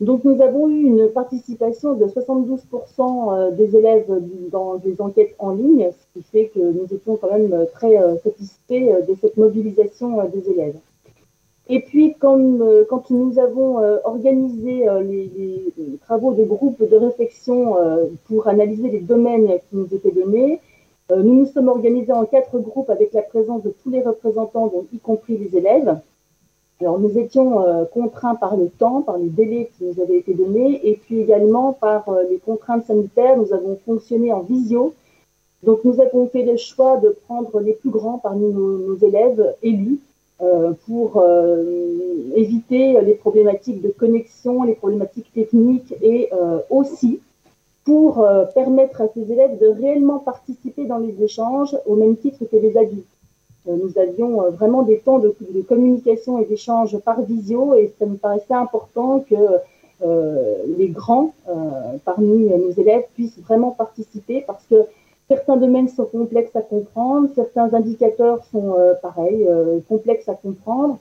Speaker 5: Donc nous avons eu une participation de 72% euh, des élèves dans des enquêtes en ligne, ce qui fait que nous étions quand même très euh, satisfaits euh, de cette mobilisation des élèves. Et puis, quand nous avons organisé les, travaux de groupe de réflexion pour analyser les domaines qui nous étaient donnés, nous nous sommes organisés en quatre groupes avec la présence de tous les représentants, y compris les élèves. Alors, nous étions euh, contraints par le temps, par les délais qui nous avaient été donnés, et puis également par euh, les contraintes sanitaires. Nous avons fonctionné en visio. Donc, nous avons fait le choix de prendre les plus grands parmi nos, élèves élus euh, pour éviter les problématiques de connexion, les problématiques techniques et aussi pour permettre à ces élèves de réellement participer dans les échanges au même titre que les adultes. Euh, nous avions euh, vraiment des temps de, communication et d'échange par visio et ça me paraissait important que euh, les grands parmi nos élèves puissent vraiment participer parce que certains domaines sont complexes à comprendre, certains indicateurs sont pareils, complexes à comprendre.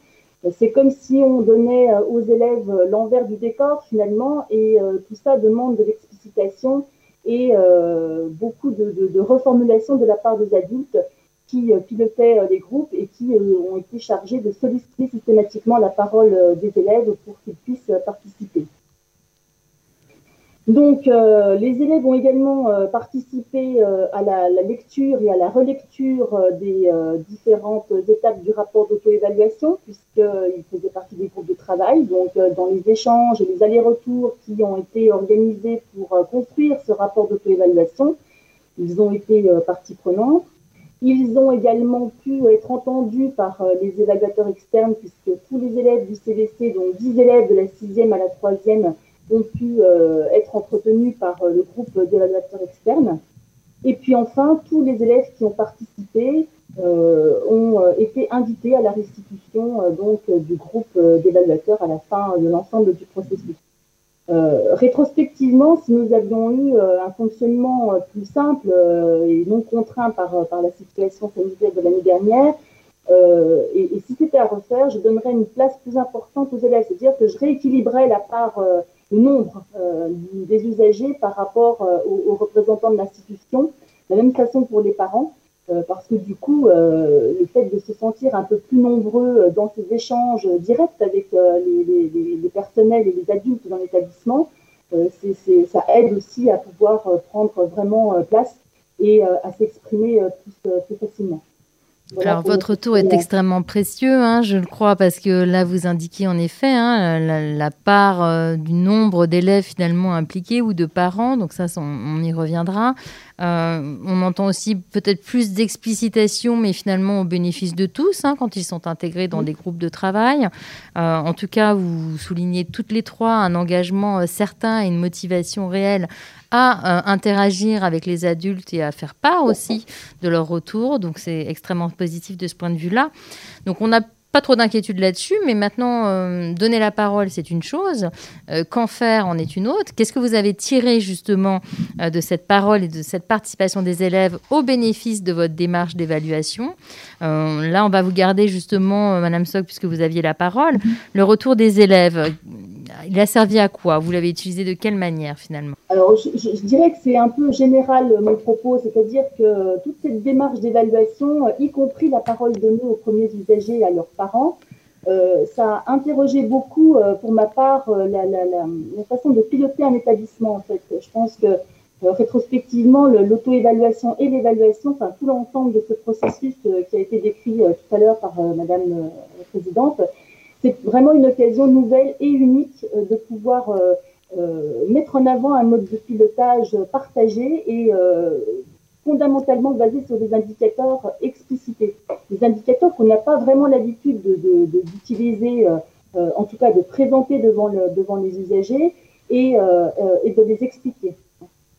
Speaker 5: C'est comme si on donnait aux élèves l'envers du décor finalement et tout ça demande de l'explicitation et beaucoup de, reformulation de la part des adultes qui euh, pilotaient euh, les groupes et qui euh, ont été chargés de solliciter systématiquement la parole des élèves pour qu'ils puissent participer. Donc, les élèves ont également participé à la, lecture et à la relecture des différentes étapes du rapport d'auto-évaluation, puisqu'ils faisaient partie des groupes de travail. Donc, dans les échanges et les allers-retours qui ont été organisés pour construire ce rapport d'auto-évaluation, ils ont été partie prenante. Ils ont également pu être entendus par euh, les évaluateurs externes, puisque tous les élèves du CDC, donc 10 élèves de la 6e à la 3e, ont pu euh, être entretenus par euh, le groupe d'évaluateurs externes. Et puis enfin, tous les élèves qui ont participé ont été invités à la restitution du groupe d'évaluateurs à la fin de l'ensemble du processus. Euh, rétrospectivement, si nous avions eu euh, un fonctionnement euh, plus simple et non contraint par, la situation sanitaire de l'année dernière, et, si c'était à refaire, je donnerais une place plus importante aux élèves, c'est-à-dire que je rééquilibrerais la part, le nombre des usagers par rapport aux, représentants de l'institution, de la même façon pour les parents, parce que du coup, le fait de se sentir un peu plus nombreux dans ces échanges directs avec les, personnels et les adultes dans l'établissement, ça aide aussi à pouvoir prendre vraiment place et à s'exprimer plus facilement.
Speaker 1: Alors, votre retour est extrêmement précieux, hein, je le crois, parce que là, vous indiquez en effet hein, la, part euh, du nombre d'élèves finalement impliqués ou de parents, donc ça, on, y reviendra. Euh, on entend aussi peut-être plus d'explicitation, mais finalement au bénéfice de tous, hein, quand ils sont intégrés dans des groupes de travail. Euh, en tout cas, vous soulignez toutes les trois un engagement certain et une motivation réelle à euh, interagir avec les adultes et à faire part aussi de leur retour. Donc c'est extrêmement positif de ce point de vue-là. Donc on n'a pas trop d'inquiétude là-dessus, mais maintenant, euh, donner la parole, c'est une chose. Euh, qu'en faire en est une autre. Qu'est-ce que vous avez tiré justement de cette parole et de cette participation des élèves au bénéfice de votre démarche d'évaluation? Là, on va vous garder justement, Madame Sock, puisque vous aviez la parole. Le retour des élèves, il a servi à quoi? Vous l'avez utilisé de quelle manière finalement?
Speaker 5: Alors, je, dirais que c'est un peu général euh, mon propos, c'est-à-dire que toute cette démarche d'évaluation, euh, y compris la parole donnée aux premiers usagers et à leurs parents, euh, ça a interrogé beaucoup, pour ma part, la, façon de piloter un établissement. En fait, je pense que rétrospectivement, l'auto-évaluation et l'évaluation, enfin tout l'ensemble de ce processus qui a été décrit tout à l'heure par Madame la Présidente, c'est vraiment une occasion nouvelle et unique euh, de pouvoir euh, euh, mettre en avant un mode de pilotage partagé et fondamentalement basé sur des indicateurs explicités. Des indicateurs qu'on n'a pas vraiment l'habitude d'utiliser, en tout cas de présenter devant, le, devant les usagers et, de les expliquer.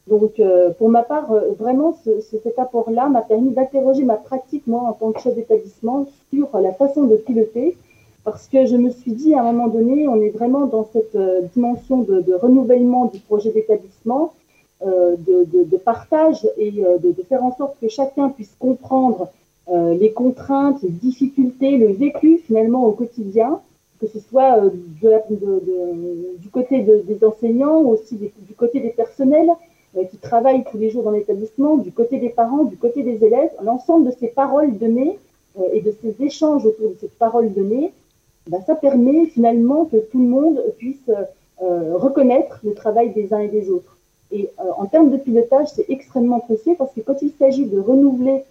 Speaker 5: Donc, pour ma part, vraiment, ce, cet apport-là m'a permis d'interroger ma pratique, en tant que chef d'établissement, sur la façon de piloter parce que je me suis dit à un moment donné, on est vraiment dans cette euh, dimension de, renouvellement du projet d'établissement, euh, de, partage et euh, de, faire en sorte que chacun puisse comprendre les contraintes, les difficultés, le vécu finalement au quotidien, que ce soit du côté des enseignants, aussi du côté des personnels qui travaillent tous les jours dans l'établissement, du côté des parents, du côté des élèves, l'ensemble de ces paroles données et de ces échanges autour de ces paroles données bah, ça permet finalement que tout le monde puisse euh, reconnaître le travail des uns et des autres. Et euh, en termes de pilotage, c'est extrêmement précieux parce que quand il s'agit de renouveler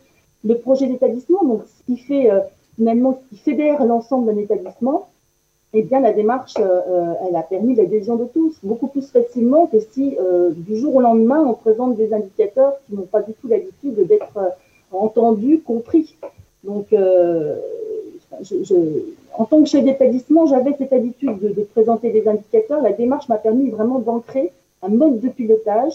Speaker 5: le projet d'établissement, donc ce qui fait euh, finalement ce qui fédère l'ensemble d'un établissement, eh bien la démarche, elle a permis l'adhésion de tous, beaucoup plus facilement que si du jour au lendemain on présente des indicateurs qui n'ont pas du tout l'habitude d'être entendus, compris. Donc je, en tant que chef d'établissement, j'avais cette habitude de, présenter des indicateurs. La démarche m'a permis vraiment d'ancrer un mode de pilotage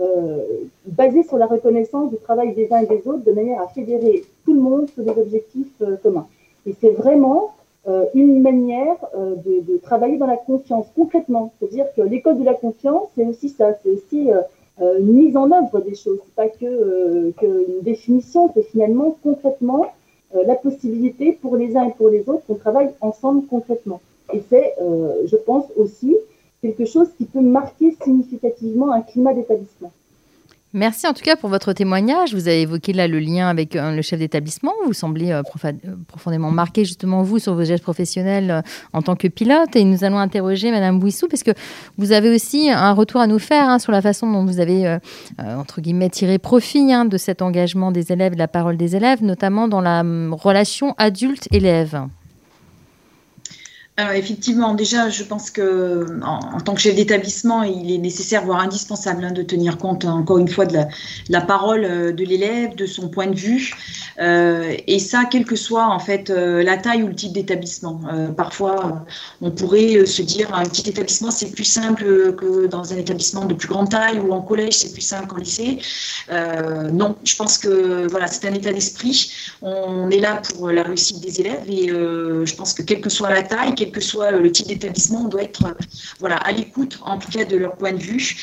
Speaker 5: euh, basé sur la reconnaissance du travail des uns et des autres de manière à fédérer tout le monde sur des objectifs euh, communs. Et c'est vraiment euh, une manière de, travailler dans la confiance concrètement. C'est-à-dire que l'école de la confiance, c'est aussi ça, c'est aussi une mise en œuvre des choses. Pas que, que une définition, c'est finalement concrètement euh, la possibilité pour les uns et pour les autres qu'on travaille ensemble concrètement. Et c'est, euh, je pense aussi, quelque chose qui peut marquer significativement un climat d'établissement.
Speaker 1: Merci en tout cas pour votre témoignage. Vous avez évoqué là le lien avec euh, le chef d'établissement. Vous semblez euh, euh, profondément marqué justement vous sur vos gestes professionnels en tant que pilote. Et nous allons interroger Madame Bouissou parce que vous avez aussi un retour à nous faire hein, sur la façon dont vous avez entre guillemets tiré profit hein, de cet engagement des élèves, de la parole des élèves, notamment dans la hum, relation adulte-élève.
Speaker 4: Alors effectivement, déjà, je pense que en, tant que chef d'établissement, il est nécessaire, voire indispensable, hein, de tenir compte encore une fois de la, parole euh, de l'élève, de son point de vue, euh, et ça, quelle que soit en fait euh, la taille ou le type d'établissement. parfois, on pourrait se dire un petit établissement c'est plus simple que dans un établissement de plus grande taille ou en collège c'est plus simple qu'en lycée. non, je pense que voilà, c'est un état d'esprit. On est là pour la réussite des élèves et je pense que quelle que soit la taille, que soit le type d'établissement, on doit être voilà, à l'écoute, en tout cas, de leur point de vue.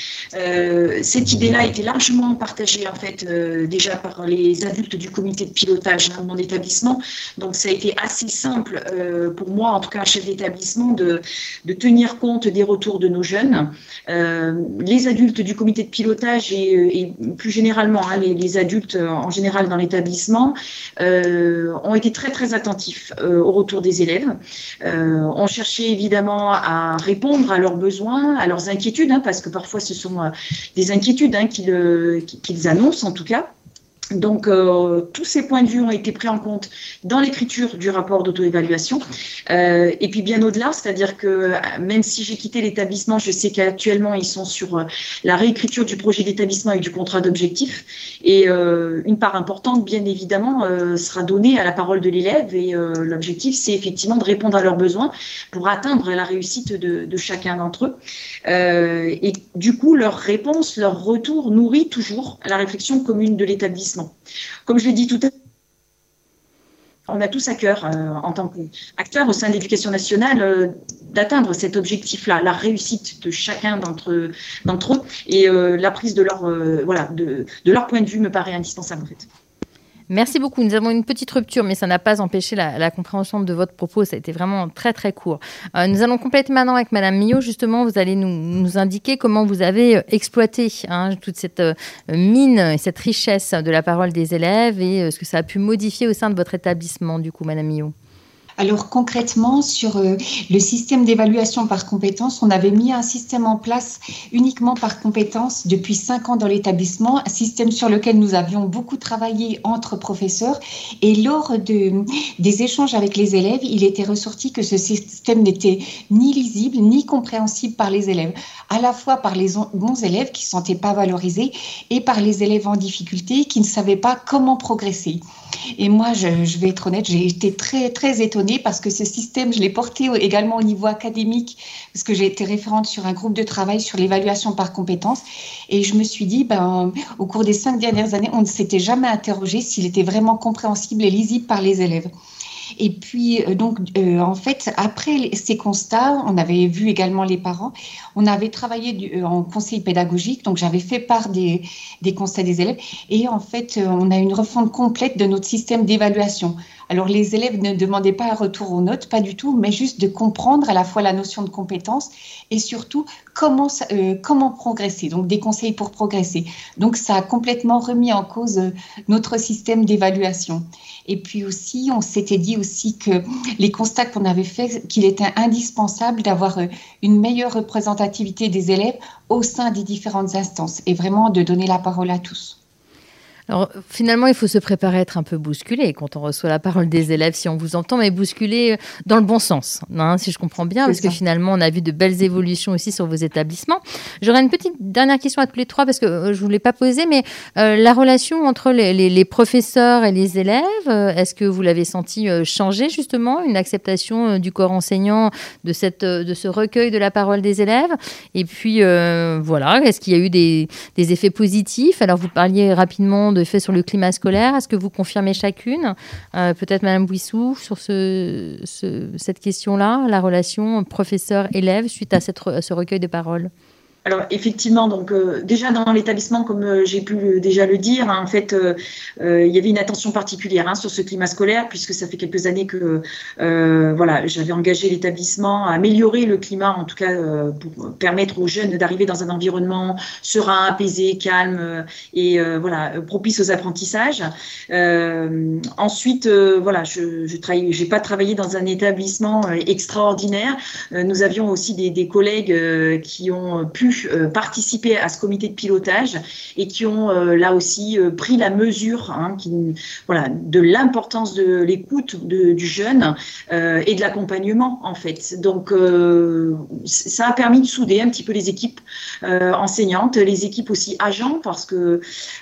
Speaker 4: cette idée-là a été largement partagée, en fait, déjà par les adultes du comité de pilotage hein, de mon établissement. Donc, ça a été assez simple pour moi, en tout cas, chef d'établissement, de, de, tenir compte des retours de nos jeunes. les adultes du comité de pilotage et, plus généralement hein, les, adultes en général dans l'établissement ont été très très attentifs au retour des élèves. On cherchait évidemment à répondre à leurs besoins, à leurs inquiétudes, hein, parce que parfois ce sont des inquiétudes hein, qu'ils annoncent en tout cas. Donc, euh, tous ces points de vue ont été pris en compte dans l'écriture du rapport d'auto-évaluation. Euh, et puis, bien au-delà, c'est-à-dire que même si j'ai quitté l'établissement, je sais qu'actuellement, ils sont sur euh, la réécriture du projet d'établissement et du contrat d'objectif. Et une part importante, bien évidemment, sera donnée à la parole de l'élève. Et l'objectif, c'est effectivement de répondre à leurs besoins pour atteindre la réussite de, de chacun d'entre eux. et du coup, leur réponse, leur retour nourrit toujours la réflexion commune de l'établissement comme je l'ai dit tout à l'heure, on a tous à cœur, euh, en tant qu'acteurs au sein de l'éducation nationale, euh, d'atteindre cet objectif-là, la réussite de chacun d'entre eux. Et euh, la prise de leur, voilà, de, de, leur point de vue me paraît indispensable, en fait.
Speaker 1: Merci beaucoup. Nous avons une petite rupture, mais ça n'a pas empêché la, compréhension de votre propos. Ça a été vraiment très, très court. Euh, nous allons compléter maintenant avec Madame Millot. Justement, vous allez nous, indiquer comment vous avez euh, exploité hein, toute cette euh, mine et cette richesse de la parole des élèves et ce que ça a pu modifier au sein de votre établissement, du coup, Madame Millot.
Speaker 3: Alors concrètement, sur euh, le système d'évaluation par compétence, on avait mis un système en place uniquement par compétence depuis cinq ans dans l'établissement, un système sur lequel nous avions beaucoup travaillé entre professeurs. Et lors de, des échanges avec les élèves, il était ressorti que ce système n'était ni lisible ni compréhensible par les élèves, à la fois par les bons élèves qui ne se sentaient pas valorisés et par les élèves en difficulté qui ne savaient pas comment progresser. Et moi, je, vais être honnête, j'ai été très, très étonnée parce que ce système, je l'ai porté également au niveau académique, parce que j'ai été référente sur un groupe de travail sur l'évaluation par compétences. Et je me suis dit, ben, au cours des cinq dernières années, on ne s'était jamais interrogé s'il était vraiment compréhensible et lisible par les élèves. Et puis, euh, donc, euh, en fait, après ces constats, on avait vu également les parents. On avait travaillé euh, en conseil pédagogique, donc j'avais fait part des, des constats des élèves. Et en fait, on a une refonte complète de notre système d'évaluation. Alors, les élèves ne demandaient pas un retour aux notes, pas du tout, mais juste de comprendre à la fois la notion de compétence et surtout comment, comment progresser, donc des conseils pour progresser. Donc, ça a complètement remis en cause notre système d'évaluation. Et puis aussi, on s'était dit aussi que les constats qu'on avait faits, qu'il était indispensable d'avoir euh, une meilleure représentativité des élèves au sein des différentes instances et vraiment de donner la parole à tous.
Speaker 1: Alors finalement, il faut se préparer à être un peu bousculé quand on reçoit la parole des élèves, si on vous entend, mais bousculé euh, dans le bon sens, hein, si je comprends bien, parce que finalement, on a vu de belles évolutions aussi sur vos établissements. J'aurais une petite dernière question à tous les trois, parce que euh, je ne vous l'ai pas posée, mais euh, la relation entre les, professeurs et les élèves, est-ce que vous l'avez senti changer justement, une acceptation du corps enseignant de, cette, de ce recueil de la parole des élèves? Et puis, voilà, est-ce qu'il y a eu des, des effets positifs? Alors, vous parliez rapidement de fait sur le climat scolaire. Est-ce que vous confirmez chacune euh, Peut-être Madame Bouissou sur ce, cette question-là, la relation professeur-élève suite à, à ce recueil de paroles?
Speaker 4: Alors effectivement, donc euh, déjà dans l'établissement, comme euh, j'ai pu déjà le dire, hein, en fait, euh, il y avait une attention particulière hein, sur ce climat scolaire, puisque ça fait quelques années que voilà, j'avais engagé l'établissement à améliorer le climat, en tout cas pour permettre aux jeunes d'arriver dans un environnement serein, apaisé, calme et voilà propice aux apprentissages. ensuite, voilà, je je j'ai pas travaillé dans un établissement extraordinaire. nous avions aussi des, des collègues qui ont pu euh, participer à ce comité de pilotage et qui ont euh, là aussi euh, pris la mesure hein, de l'importance de l'écoute du jeune et de l'accompagnement en fait. Donc ça a permis de souder un petit peu les équipes enseignantes, les équipes aussi agents parce que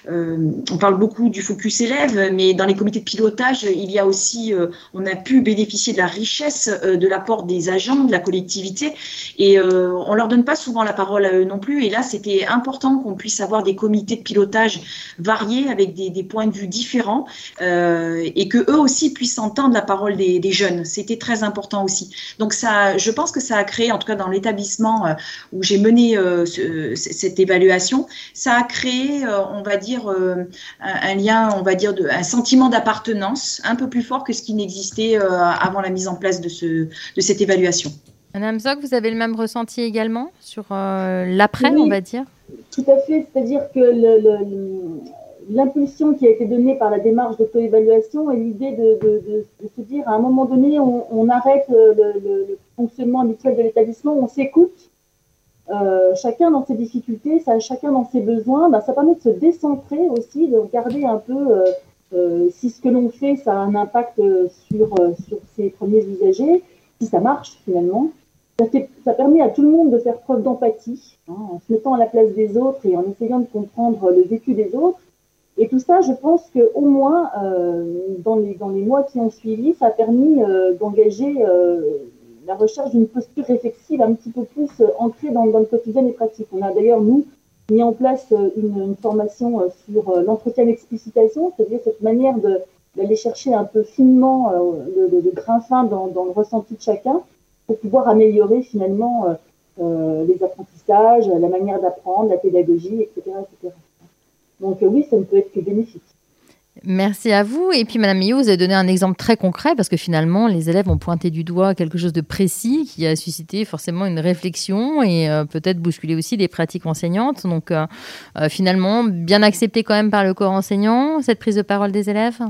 Speaker 4: on parle beaucoup du focus élève, mais dans les comités de pilotage, il y a aussi, on a pu bénéficier de la richesse de l'apport des agents, de la collectivité et on leur donne pas souvent la parole à eux non plus. Et là, c'était important qu'on puisse avoir des comités de pilotage variés avec des, points de vue différents euh, et que eux aussi puissent entendre la parole des, jeunes. C'était très important aussi. Donc ça, je pense que ça a créé, en tout cas dans l'établissement euh, où j'ai mené cette évaluation, ça a créé, on va dire, un, lien, on va dire, un sentiment d'appartenance un peu plus fort que ce qui n'existait avant la mise en place de, ce, de cette évaluation.
Speaker 1: Madame Zoc, vous avez le même ressenti également sur euh, l'après, on va dire?
Speaker 5: Tout à fait, c'est-à-dire que l'impulsion qui a été donnée par la démarche d'auto-évaluation est l'idée de, se dire à un moment donné, on, arrête le, fonctionnement habituel de l'établissement, on s'écoute, euh, chacun dans ses difficultés, ça, chacun dans ses besoins, bah, ça permet de se décentrer aussi, de regarder un peu euh, si ce que l'on fait, ça a un impact sur, sur ses premiers usagers, si ça marche finalement. Ça, permet à tout le monde de faire preuve d'empathie, hein, en se mettant à la place des autres et en essayant de comprendre le vécu des autres. Et tout ça, je pense qu'au moins, euh, dans, les, mois qui ont suivi, ça a permis euh, d'engager euh, la recherche d'une posture réflexive un petit peu plus ancrée dans, le quotidien et pratique. On a d'ailleurs, nous, mis en place une, formation sur l'entretien d'explicitation, c'est-à-dire cette manière d'aller chercher un peu finement le, le, grain fin dans, le ressenti de chacun pour pouvoir améliorer finalement euh, euh, les apprentissages, la manière d'apprendre, la pédagogie, etc. Donc euh, oui, ça ne peut être que bénéfique.
Speaker 1: Merci à vous. Et puis, Madame Millot, vous avez donné un exemple très concret parce que finalement, les élèves ont pointé du doigt quelque chose de précis qui a suscité forcément une réflexion et peut-être bousculé aussi des pratiques enseignantes. Donc, finalement, bien accepté quand même par le corps enseignant, cette prise de parole des élèves?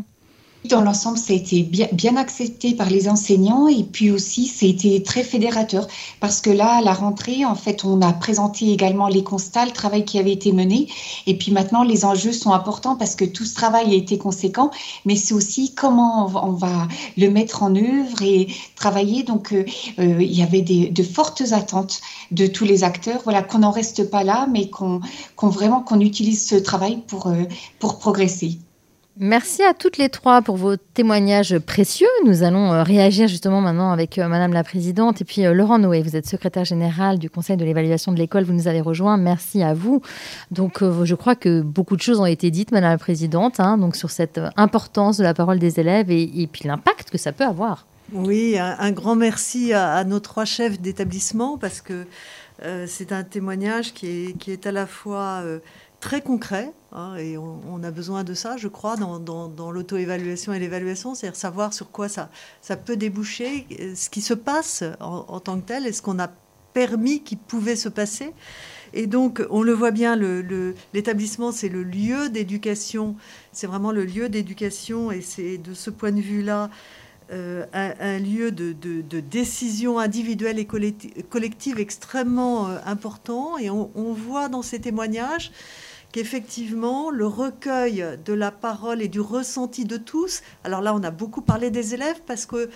Speaker 3: Dans l'ensemble, ça a été bien, bien, accepté par les enseignants et puis aussi, été très fédérateur parce que là, à la rentrée, en fait, on a présenté également les constats, le travail qui avait été mené. Et puis maintenant, les enjeux sont importants parce que tout ce travail a été conséquent, mais c'est aussi comment on va le mettre en œuvre et travailler. Donc, euh, euh, il y avait des, de fortes attentes de tous les acteurs. Voilà, qu'on n'en reste pas là, mais qu'on vraiment qu'on utilise ce travail pour, euh, pour progresser.
Speaker 1: Merci à toutes les trois pour vos témoignages précieux. Nous allons euh, réagir justement maintenant avec euh, Madame la Présidente et puis euh, Laurent Noé. Vous êtes secrétaire général du Conseil de l'évaluation de l'école. Vous nous avez rejoint. Merci à vous. Donc, je crois que beaucoup de choses ont été dites, Madame la Présidente, hein, donc sur cette importance de la parole des élèves et, puis l'impact que ça peut avoir.
Speaker 2: Oui, un, grand merci à, nos trois chefs d'établissement parce que c'est un témoignage qui est, qui est à la fois très concret, hein, et on, a besoin de ça, je crois, dans, l'auto-évaluation et l'évaluation, c'est-à-dire savoir sur quoi ça, peut déboucher, ce qui se passe en, tant que tel, et ce qu'on a permis qu'il pouvait se passer. Et donc, on le voit bien, l'établissement, c'est le lieu d'éducation, c'est vraiment le lieu d'éducation, et c'est de ce point de vue-là, euh, un, lieu de, décision individuelle et collective extrêmement euh, important. Et on, voit dans ces témoignages qu'effectivement, le recueil de la parole et du ressenti de tous, alors là, on a beaucoup parlé des élèves parce que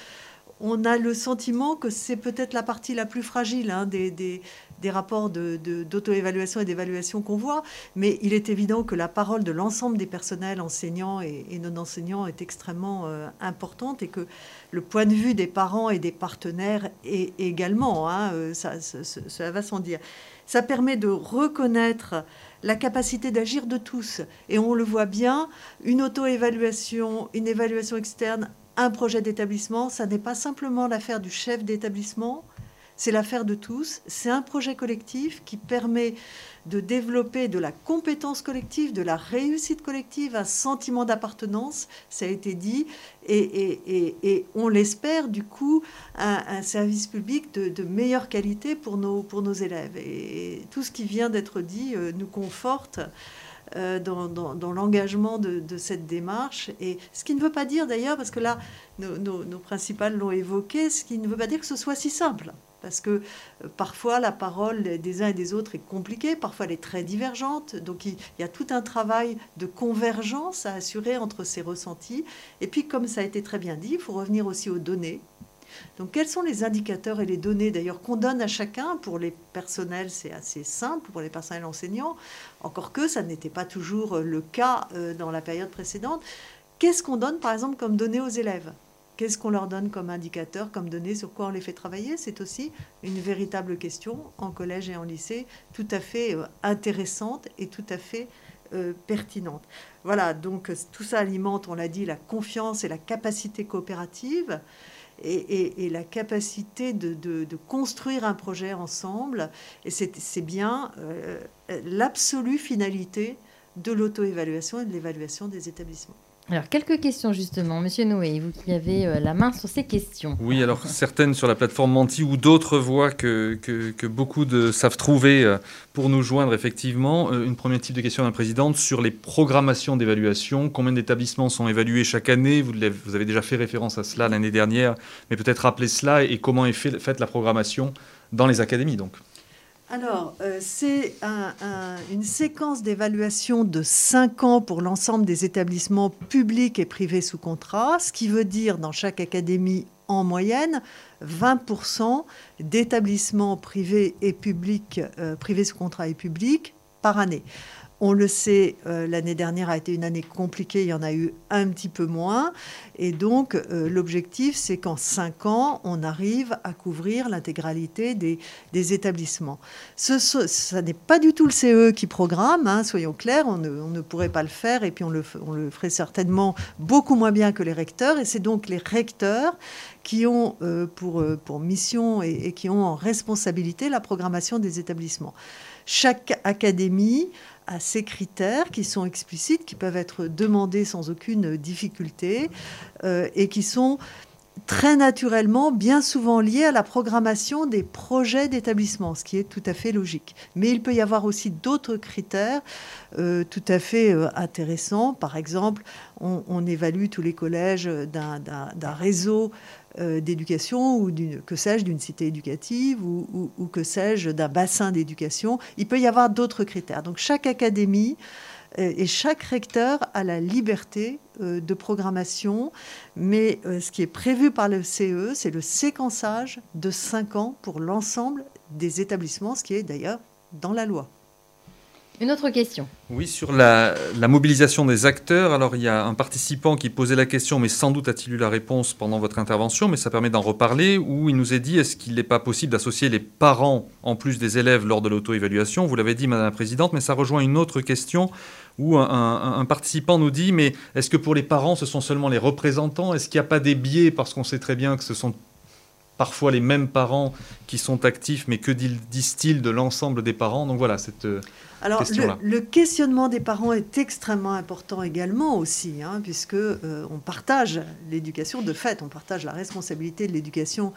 Speaker 2: on a le sentiment que c'est peut-être la partie la plus fragile hein, des, des, rapports d'auto-évaluation et d'évaluation qu'on voit, mais il est évident que la parole de l'ensemble des personnels enseignants et, non-enseignants est extrêmement euh, importante et que le point de vue des parents et des partenaires est également, hein, euh, ça, ça, va sans dire. Ça permet de reconnaître la capacité d'agir de tous. Et on le voit bien, une auto-évaluation, une évaluation externe, un projet d'établissement, ça n'est pas simplement l'affaire du chef d'établissement, c'est l'affaire de tous. C'est un projet collectif qui permet de développer de la compétence collective, de la réussite collective, un sentiment d'appartenance, ça a été dit, et, on l'espère du coup un, service public de, meilleure qualité pour nos, pour nos élèves. Et, tout ce qui vient d'être dit euh, nous conforte. Euh, dans, l'engagement de, cette démarche. Et ce qui ne veut pas dire d'ailleurs, parce que là, nos, nos principales l'ont évoqué, ce qui ne veut pas dire que ce soit si simple parce que euh, parfois la parole des uns et des autres est compliquée, parfois elle est très divergente, donc il, y a tout un travail de convergence à assurer entre ces ressentis. Et puis comme ça a été très bien dit, il faut revenir aussi aux données. Donc quels sont les indicateurs et les données d'ailleurs qu'on donne à chacun? Pour les personnels, c'est assez simple, pour les personnels enseignants, encore que ça n'était pas toujours le cas euh, dans la période précédente. Qu'est-ce qu'on donne par exemple comme données aux élèves? Qu'est-ce qu'on leur donne comme indicateur, comme données, sur quoi on les fait travailler? C'est aussi une véritable question en collège et en lycée, tout à fait euh, intéressante et tout à fait euh, pertinente. Voilà, donc tout ça alimente, on l'a dit, la confiance et la capacité coopérative et, la capacité de, construire un projet ensemble. Et c'est bien euh, l'absolue finalité de l'auto-évaluation et de l'évaluation des établissements.
Speaker 1: Alors, quelques questions justement. Monsieur Noé, vous qui avez euh, la main sur ces questions.
Speaker 6: Oui, alors certaines sur la plateforme Menti ou d'autres voient que, que, beaucoup de, savent trouver euh, pour nous joindre effectivement. Euh, une première type de question à la présidente sur les programmations d'évaluation. Combien d'établissements sont évalués chaque année? Vous, vous, avez déjà fait référence à cela l'année dernière, mais peut-être rappeler cela et comment est faite la programmation dans les académies donc.
Speaker 2: Alors, euh, c'est une séquence d'évaluation de 5 ans pour l'ensemble des établissements publics et privés sous contrat, ce qui veut dire dans chaque académie en moyenne 20% d'établissements privés et publics, euh, privés sous contrat et publics par année. On le sait, euh, l'année dernière a été une année compliquée, il y en a eu un petit peu moins. Et donc, euh, l'objectif, c'est qu'en cinq ans, on arrive à couvrir l'intégralité des, établissements. Ce, n'est pas du tout le CE qui programme, hein, soyons clairs, on ne, pourrait pas le faire, et puis on le, ferait certainement beaucoup moins bien que les recteurs. Et c'est donc les recteurs qui ont euh, pour, pour mission et qui ont en responsabilité la programmation des établissements. Chaque académie à ces critères qui sont explicites, qui peuvent être demandés sans aucune difficulté euh, et qui sont très naturellement, bien souvent liés à la programmation des projets d'établissement, ce qui est tout à fait logique. Mais il peut y avoir aussi d'autres critères euh, tout à fait euh, intéressants. Par exemple, on, on évalue tous les collèges d'un réseau euh, d'éducation ou que sais-je d'une cité éducative ou, que sais-je d'un bassin d'éducation. Il peut y avoir d'autres critères. Donc chaque académie euh, et chaque recteur a la liberté euh, de programmation, mais ce qui est prévu par le CE, c'est le séquençage de 5 ans pour l'ensemble des établissements, ce qui est d'ailleurs dans la loi.
Speaker 1: Une autre question.
Speaker 6: Oui, sur la, mobilisation des acteurs. Alors, il y a un participant qui posait la question, mais sans doute a-t-il eu la réponse pendant votre intervention, mais ça permet d'en reparler, où il nous est dit est-ce qu'il n'est pas possible d'associer les parents en plus des élèves lors de l'auto-évaluation? Vous l'avez dit, Madame la Présidente, mais ça rejoint une autre question où un, participant nous dit mais est-ce que pour les parents, ce sont seulement les représentants? Est-ce qu'il n'y a pas des biais? Parce qu'on sait très bien que ce sont parfois les mêmes parents qui sont actifs, mais que disent-ils de l'ensemble des parents? Donc voilà, cette euh,
Speaker 2: alors, le, questionnement des parents est extrêmement important également aussi, hein, puisque euh, on partage l'éducation, de fait, on partage la responsabilité de l'éducation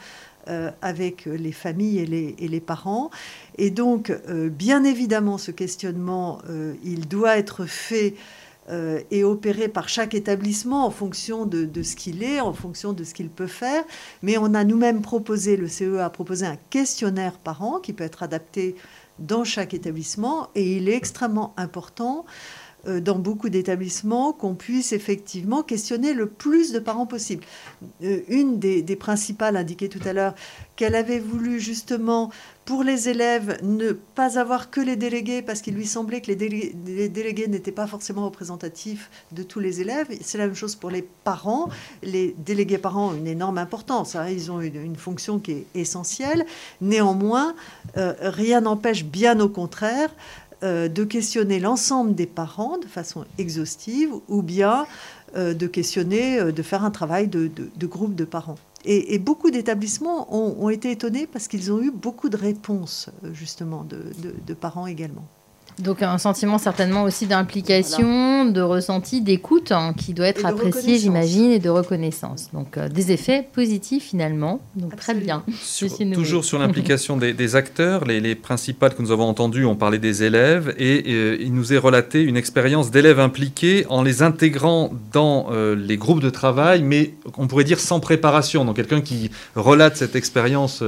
Speaker 2: euh, avec les familles et les, parents. Et donc, bien évidemment, ce questionnement, il doit être fait et opéré par chaque établissement en fonction de, de ce qu'il est, en fonction de ce qu'il peut faire. Mais on a nous-mêmes proposé, le CE a proposé un questionnaire par an qui peut être adapté dans chaque établissement et il est extrêmement important euh, dans beaucoup d'établissements qu'on puisse effectivement questionner le plus de parents possible. Euh, une des, principales indiquées tout à l'heure, qu'elle avait voulu justement pour les élèves ne pas avoir que les délégués parce qu'il lui semblait que les délégués, n'étaient pas forcément représentatifs de tous les élèves. C'est la même chose pour les parents. Les délégués parents ont une énorme importance. Hein. Ils ont une, fonction qui est essentielle. Néanmoins, euh, rien n'empêche, bien au contraire, euh, de questionner l'ensemble des parents de façon exhaustive ou bien euh, de questionner, de faire un travail de, groupe de parents. Et, beaucoup d'établissements ont, été étonnés parce qu'ils ont eu beaucoup de réponses justement de parents également.
Speaker 1: Donc un sentiment certainement aussi d'implication, de ressenti, d'écoute hein, qui doit être apprécié, j'imagine, et de reconnaissance. Donc euh, des effets positifs finalement. Donc très bien.
Speaker 6: toujours sur l'implication des, acteurs, les, principales que nous avons entendues ont parlé des élèves et euh, il nous est relaté une expérience d'élèves impliqués en les intégrant dans euh, les groupes de travail, mais on pourrait dire sans préparation. Donc quelqu'un qui relate cette expérience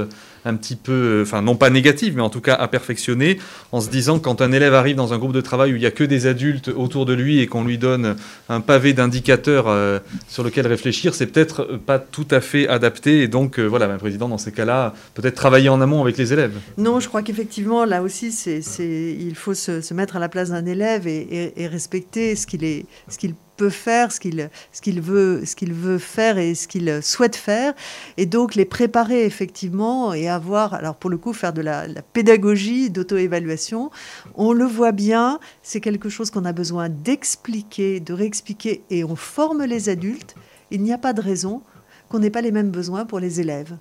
Speaker 6: un petit peu, enfin non pas négative, mais en tout cas à perfectionner, en se disant quand un élève arrive dans un groupe de travail où il n'y a que des adultes autour de lui et qu'on lui donne un pavé d'indicateurs euh, sur lequel réfléchir, c'est peut-être pas tout à fait adapté. Et donc, euh, voilà, un président, dans ces cas-là, peut-être travailler en amont avec les élèves.
Speaker 2: Non, je crois qu'effectivement, là aussi, c'est, il faut se, mettre à la place d'un élève et, respecter ce qu'il est, ce qu'il faire, ce qu'il ce qu'il veut, ce qu'il veut faire et ce qu'il souhaite faire, et donc les préparer effectivement et avoir, alors pour le coup, faire de la, la pédagogie d'auto-évaluation. On le voit bien, c'est quelque chose qu'on a besoin d'expliquer, de réexpliquer, et on forme les adultes. Il n'y a pas de raison qu'on n'ait pas les mêmes besoins pour les élèves.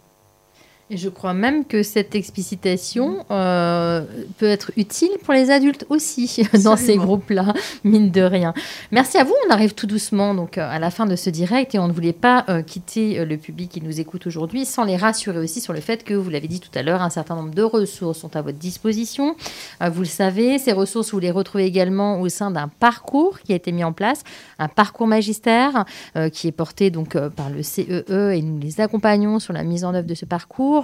Speaker 1: Et je crois même que cette explicitation euh, peut être utile pour les adultes aussi dans ces groupes-là, mine de rien. Merci à vous. On arrive tout doucement donc euh, à la fin de ce direct et on ne voulait pas euh, quitter le public qui nous écoute aujourd'hui sans les rassurer aussi sur le fait que vous l'avez dit tout à l'heure, un certain nombre de ressources sont à votre disposition. vous le savez, ces ressources vous les retrouvez également au sein d'un parcours qui a été mis en place, un parcours magistère qui est porté donc par le CEE e et nous les accompagnons sur la mise en œuvre de ce parcours.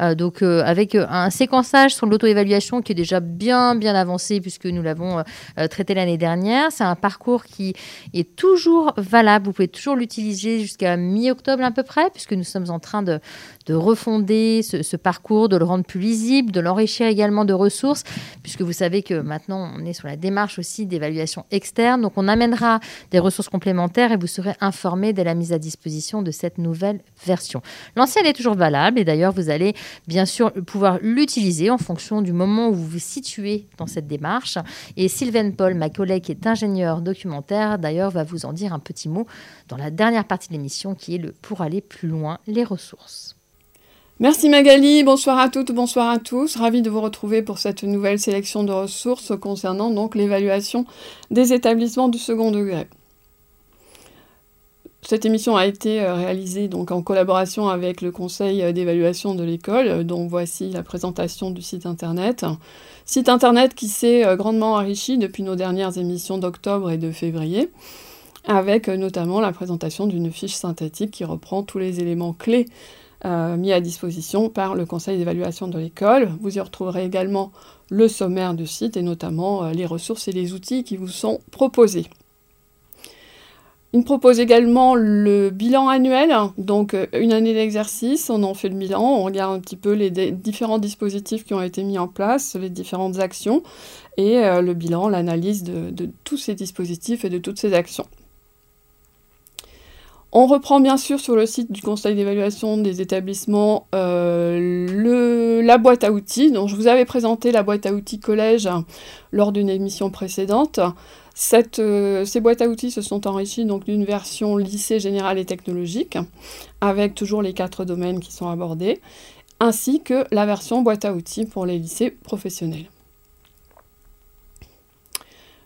Speaker 1: Euh, donc euh, avec euh, un séquençage sur l'auto-évaluation qui est déjà bien bien avancé puisque nous l'avons traité l'année dernière. C'est un parcours qui est toujours valable. Vous pouvez toujours l'utiliser jusqu'à mi-octobre à peu près puisque nous sommes en train de, de refonder ce, parcours, de le rendre plus lisible, de l'enrichir également de ressources, puisque vous savez que maintenant on est sur la démarche aussi d'évaluation externe. Donc on amènera des ressources complémentaires et vous serez informé dès la mise à disposition de cette nouvelle version. L'ancienne est toujours valable et d'ailleurs vous allez bien sûr pouvoir l'utiliser en fonction du moment où vous vous situez dans cette démarche. Et Sylvain Paul, ma collègue qui est ingénieure documentaire, d'ailleurs va vous en dire un petit mot dans la dernière partie de l'émission qui est le pour aller plus loin, les ressources.
Speaker 7: Merci Magali, bonsoir à toutes, bonsoir à tous. Ravi de vous retrouver pour cette nouvelle sélection de ressources concernant donc l'évaluation des établissements du second degré. Cette émission a été euh, réalisée donc en collaboration avec le conseil d'évaluation de l'école, dont voici la présentation du site internet. Site internet qui s'est euh, grandement enrichi depuis nos dernières émissions d'octobre et de février, avec euh, notamment la présentation d'une fiche synthétique qui reprend tous les éléments clés euh, mis à disposition par le conseil d'évaluation de l'école. Vous y retrouverez également le sommaire du site et notamment euh, les ressources et les outils qui vous sont proposés. Il propose également le bilan annuel, donc euh, une année d'exercice, on en fait le bilan, on regarde un petit peu les différents dispositifs qui ont été mis en place, les différentes actions, et le bilan, l'analyse de tous ces dispositifs et de toutes ces actions. On reprend bien sûr sur le site du Conseil d'évaluation des établissements euh, la boîte à outils. Donc, je vous avais présenté la boîte à outils collège lors d'une émission précédente. Euh, ces boîtes à outils se sont enrichies d'une version lycée général et technologique, avec toujours les quatre domaines qui sont abordés, ainsi que la version boîte à outils pour les lycées professionnels.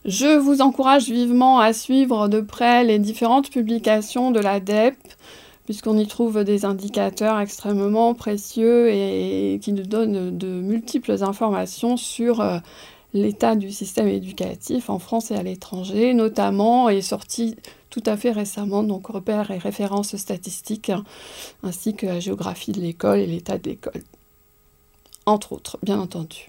Speaker 7: Je vous encourage vivement à suivre de près les différentes publications de l'ADEP, puisqu'on y trouve des indicateurs extrêmement précieux et, qui nous donnent de multiples informations sur euh, l'état du système éducatif en France et à l'étranger, notamment est sorti tout à fait récemment, donc repères et références statistiques, ainsi que la géographie de l'école et l'état de l'école. Entre autres, bien entendu.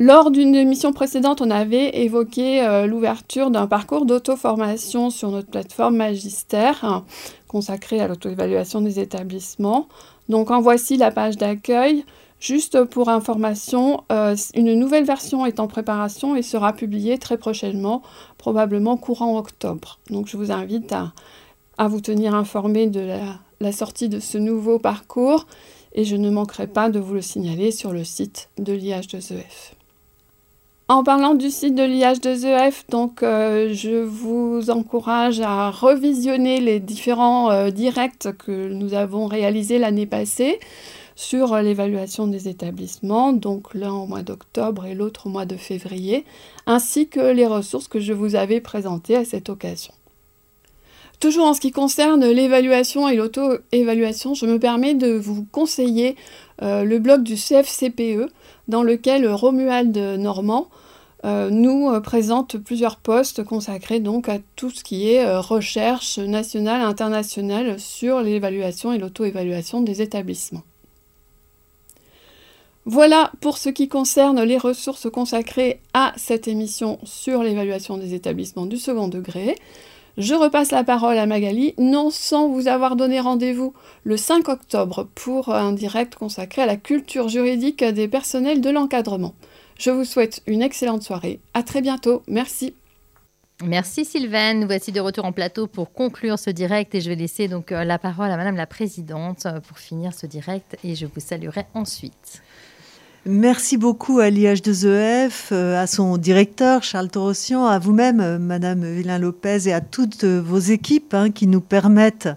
Speaker 7: Lors d'une émission précédente, on avait évoqué euh, l'ouverture d'un parcours d'auto-formation sur notre plateforme Magistère, consacrée à l'auto-évaluation des établissements. Donc en voici la page d'accueil. Juste pour information, euh, une nouvelle version est en préparation et sera publiée très prochainement, probablement courant octobre. Donc je vous invite à, vous tenir informé de la, la sortie de ce nouveau parcours et je ne manquerai pas de vous le signaler sur le site de l'IH2EF. En parlant du site de l'IH2EF, donc euh, je vous encourage à revisionner les différents euh, directs que nous avons réalisés l'année passée sur l'évaluation des établissements, donc l'un au mois d'octobre et l'autre au mois de février, ainsi que les ressources que je vous avais présentées à cette occasion. Toujours en ce qui concerne l'évaluation et l'auto-évaluation, je me permets de vous conseiller euh, le blog du CFCPE dans lequel Romuald Normand euh, nous euh, présente plusieurs postes consacrés donc à tout ce qui est euh, recherche nationale et internationale sur l'évaluation et l'auto-évaluation des établissements. Voilà pour ce qui concerne les ressources consacrées à cette émission sur l'évaluation des établissements du second degré. Je repasse la parole à Magali, non sans vous avoir donné rendez-vous le 5 octobre pour un direct consacré à la culture juridique des personnels de l'encadrement. Je vous souhaite une excellente soirée. À très bientôt. Merci.
Speaker 1: Merci Sylvaine. Nous voici de retour en plateau pour conclure ce direct et je vais laisser donc euh, la parole à Madame la Présidente pour finir ce direct et je vous saluerai ensuite.
Speaker 2: Merci beaucoup à l'IH2EF, euh, à son directeur Charles Torossian, à vous-même Madame Villain Lopez et à toutes vos équipes hein, qui nous permettent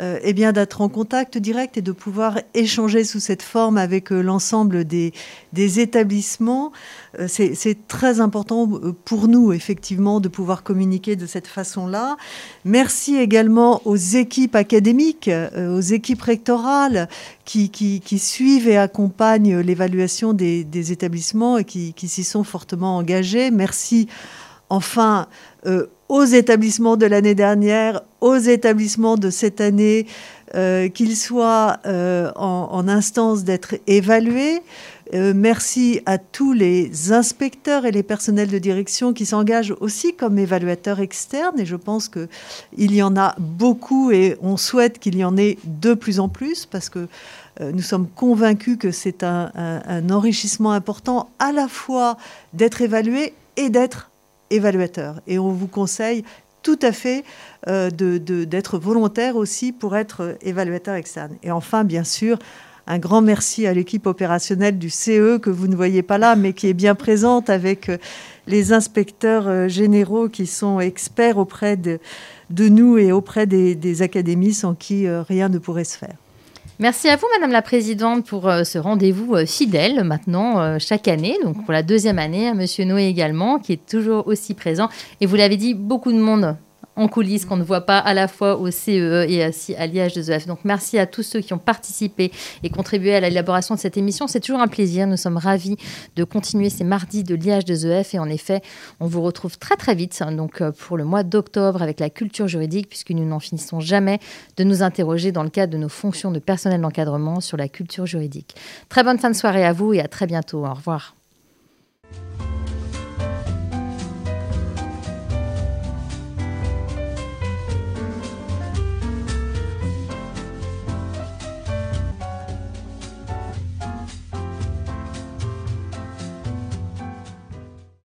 Speaker 2: euh, eh bien d'être en contact direct et de pouvoir échanger sous cette forme avec euh, l'ensemble des, établissements. Euh, c'est très important pour nous, effectivement, de pouvoir communiquer de cette façon-là. Merci également aux équipes académiques, aux équipes rectorales qui, suivent et accompagnent l'évaluation des, établissements et qui, qui s'y sont fortement engagés. Merci enfin aux établissements de l'année dernière, aux établissements de cette année, euh, qu'ils soient euh, en, instance d'être évalués. Euh, merci à tous les inspecteurs et les personnels de direction qui s'engagent aussi comme évaluateurs externes. Et je pense qu'il y en a beaucoup et on souhaite qu'il y en ait de plus en plus parce que nous sommes convaincus que c'est un, un enrichissement important à la fois d'être évalué et d'être évaluateur. Et on vous conseille tout à fait euh, d'être volontaire aussi pour être évaluateur externe. Et enfin, bien sûr, un grand merci à l'équipe opérationnelle du CE que vous ne voyez pas là, mais qui est bien présente avec euh, les inspecteurs euh, généraux qui sont experts auprès de, nous et auprès des académies sans qui rien ne pourrait se faire.
Speaker 1: Merci à vous, Madame la Présidente, pour euh, ce rendez-vous euh, fidèle maintenant euh, chaque année, donc pour la deuxième année, à Monsieur Noé également, qui est toujours aussi présent. Et vous l'avez dit, beaucoup de monde en coulisses qu'on ne voit pas à la fois au CEE e et à l'IH2EF. Donc merci à tous ceux qui ont participé et contribué à l'élaboration de cette émission. C'est toujours un plaisir. Nous sommes ravis de continuer ces mardis de l'IH2EF et en effet, on vous retrouve très très vite donc euh, pour le mois d'octobre avec la culture juridique puisque nous n'en finissons jamais de nous interroger dans le cadre de nos fonctions de personnel d'encadrement sur la culture juridique. Très bonne fin de soirée à vous et à très bientôt. Au revoir.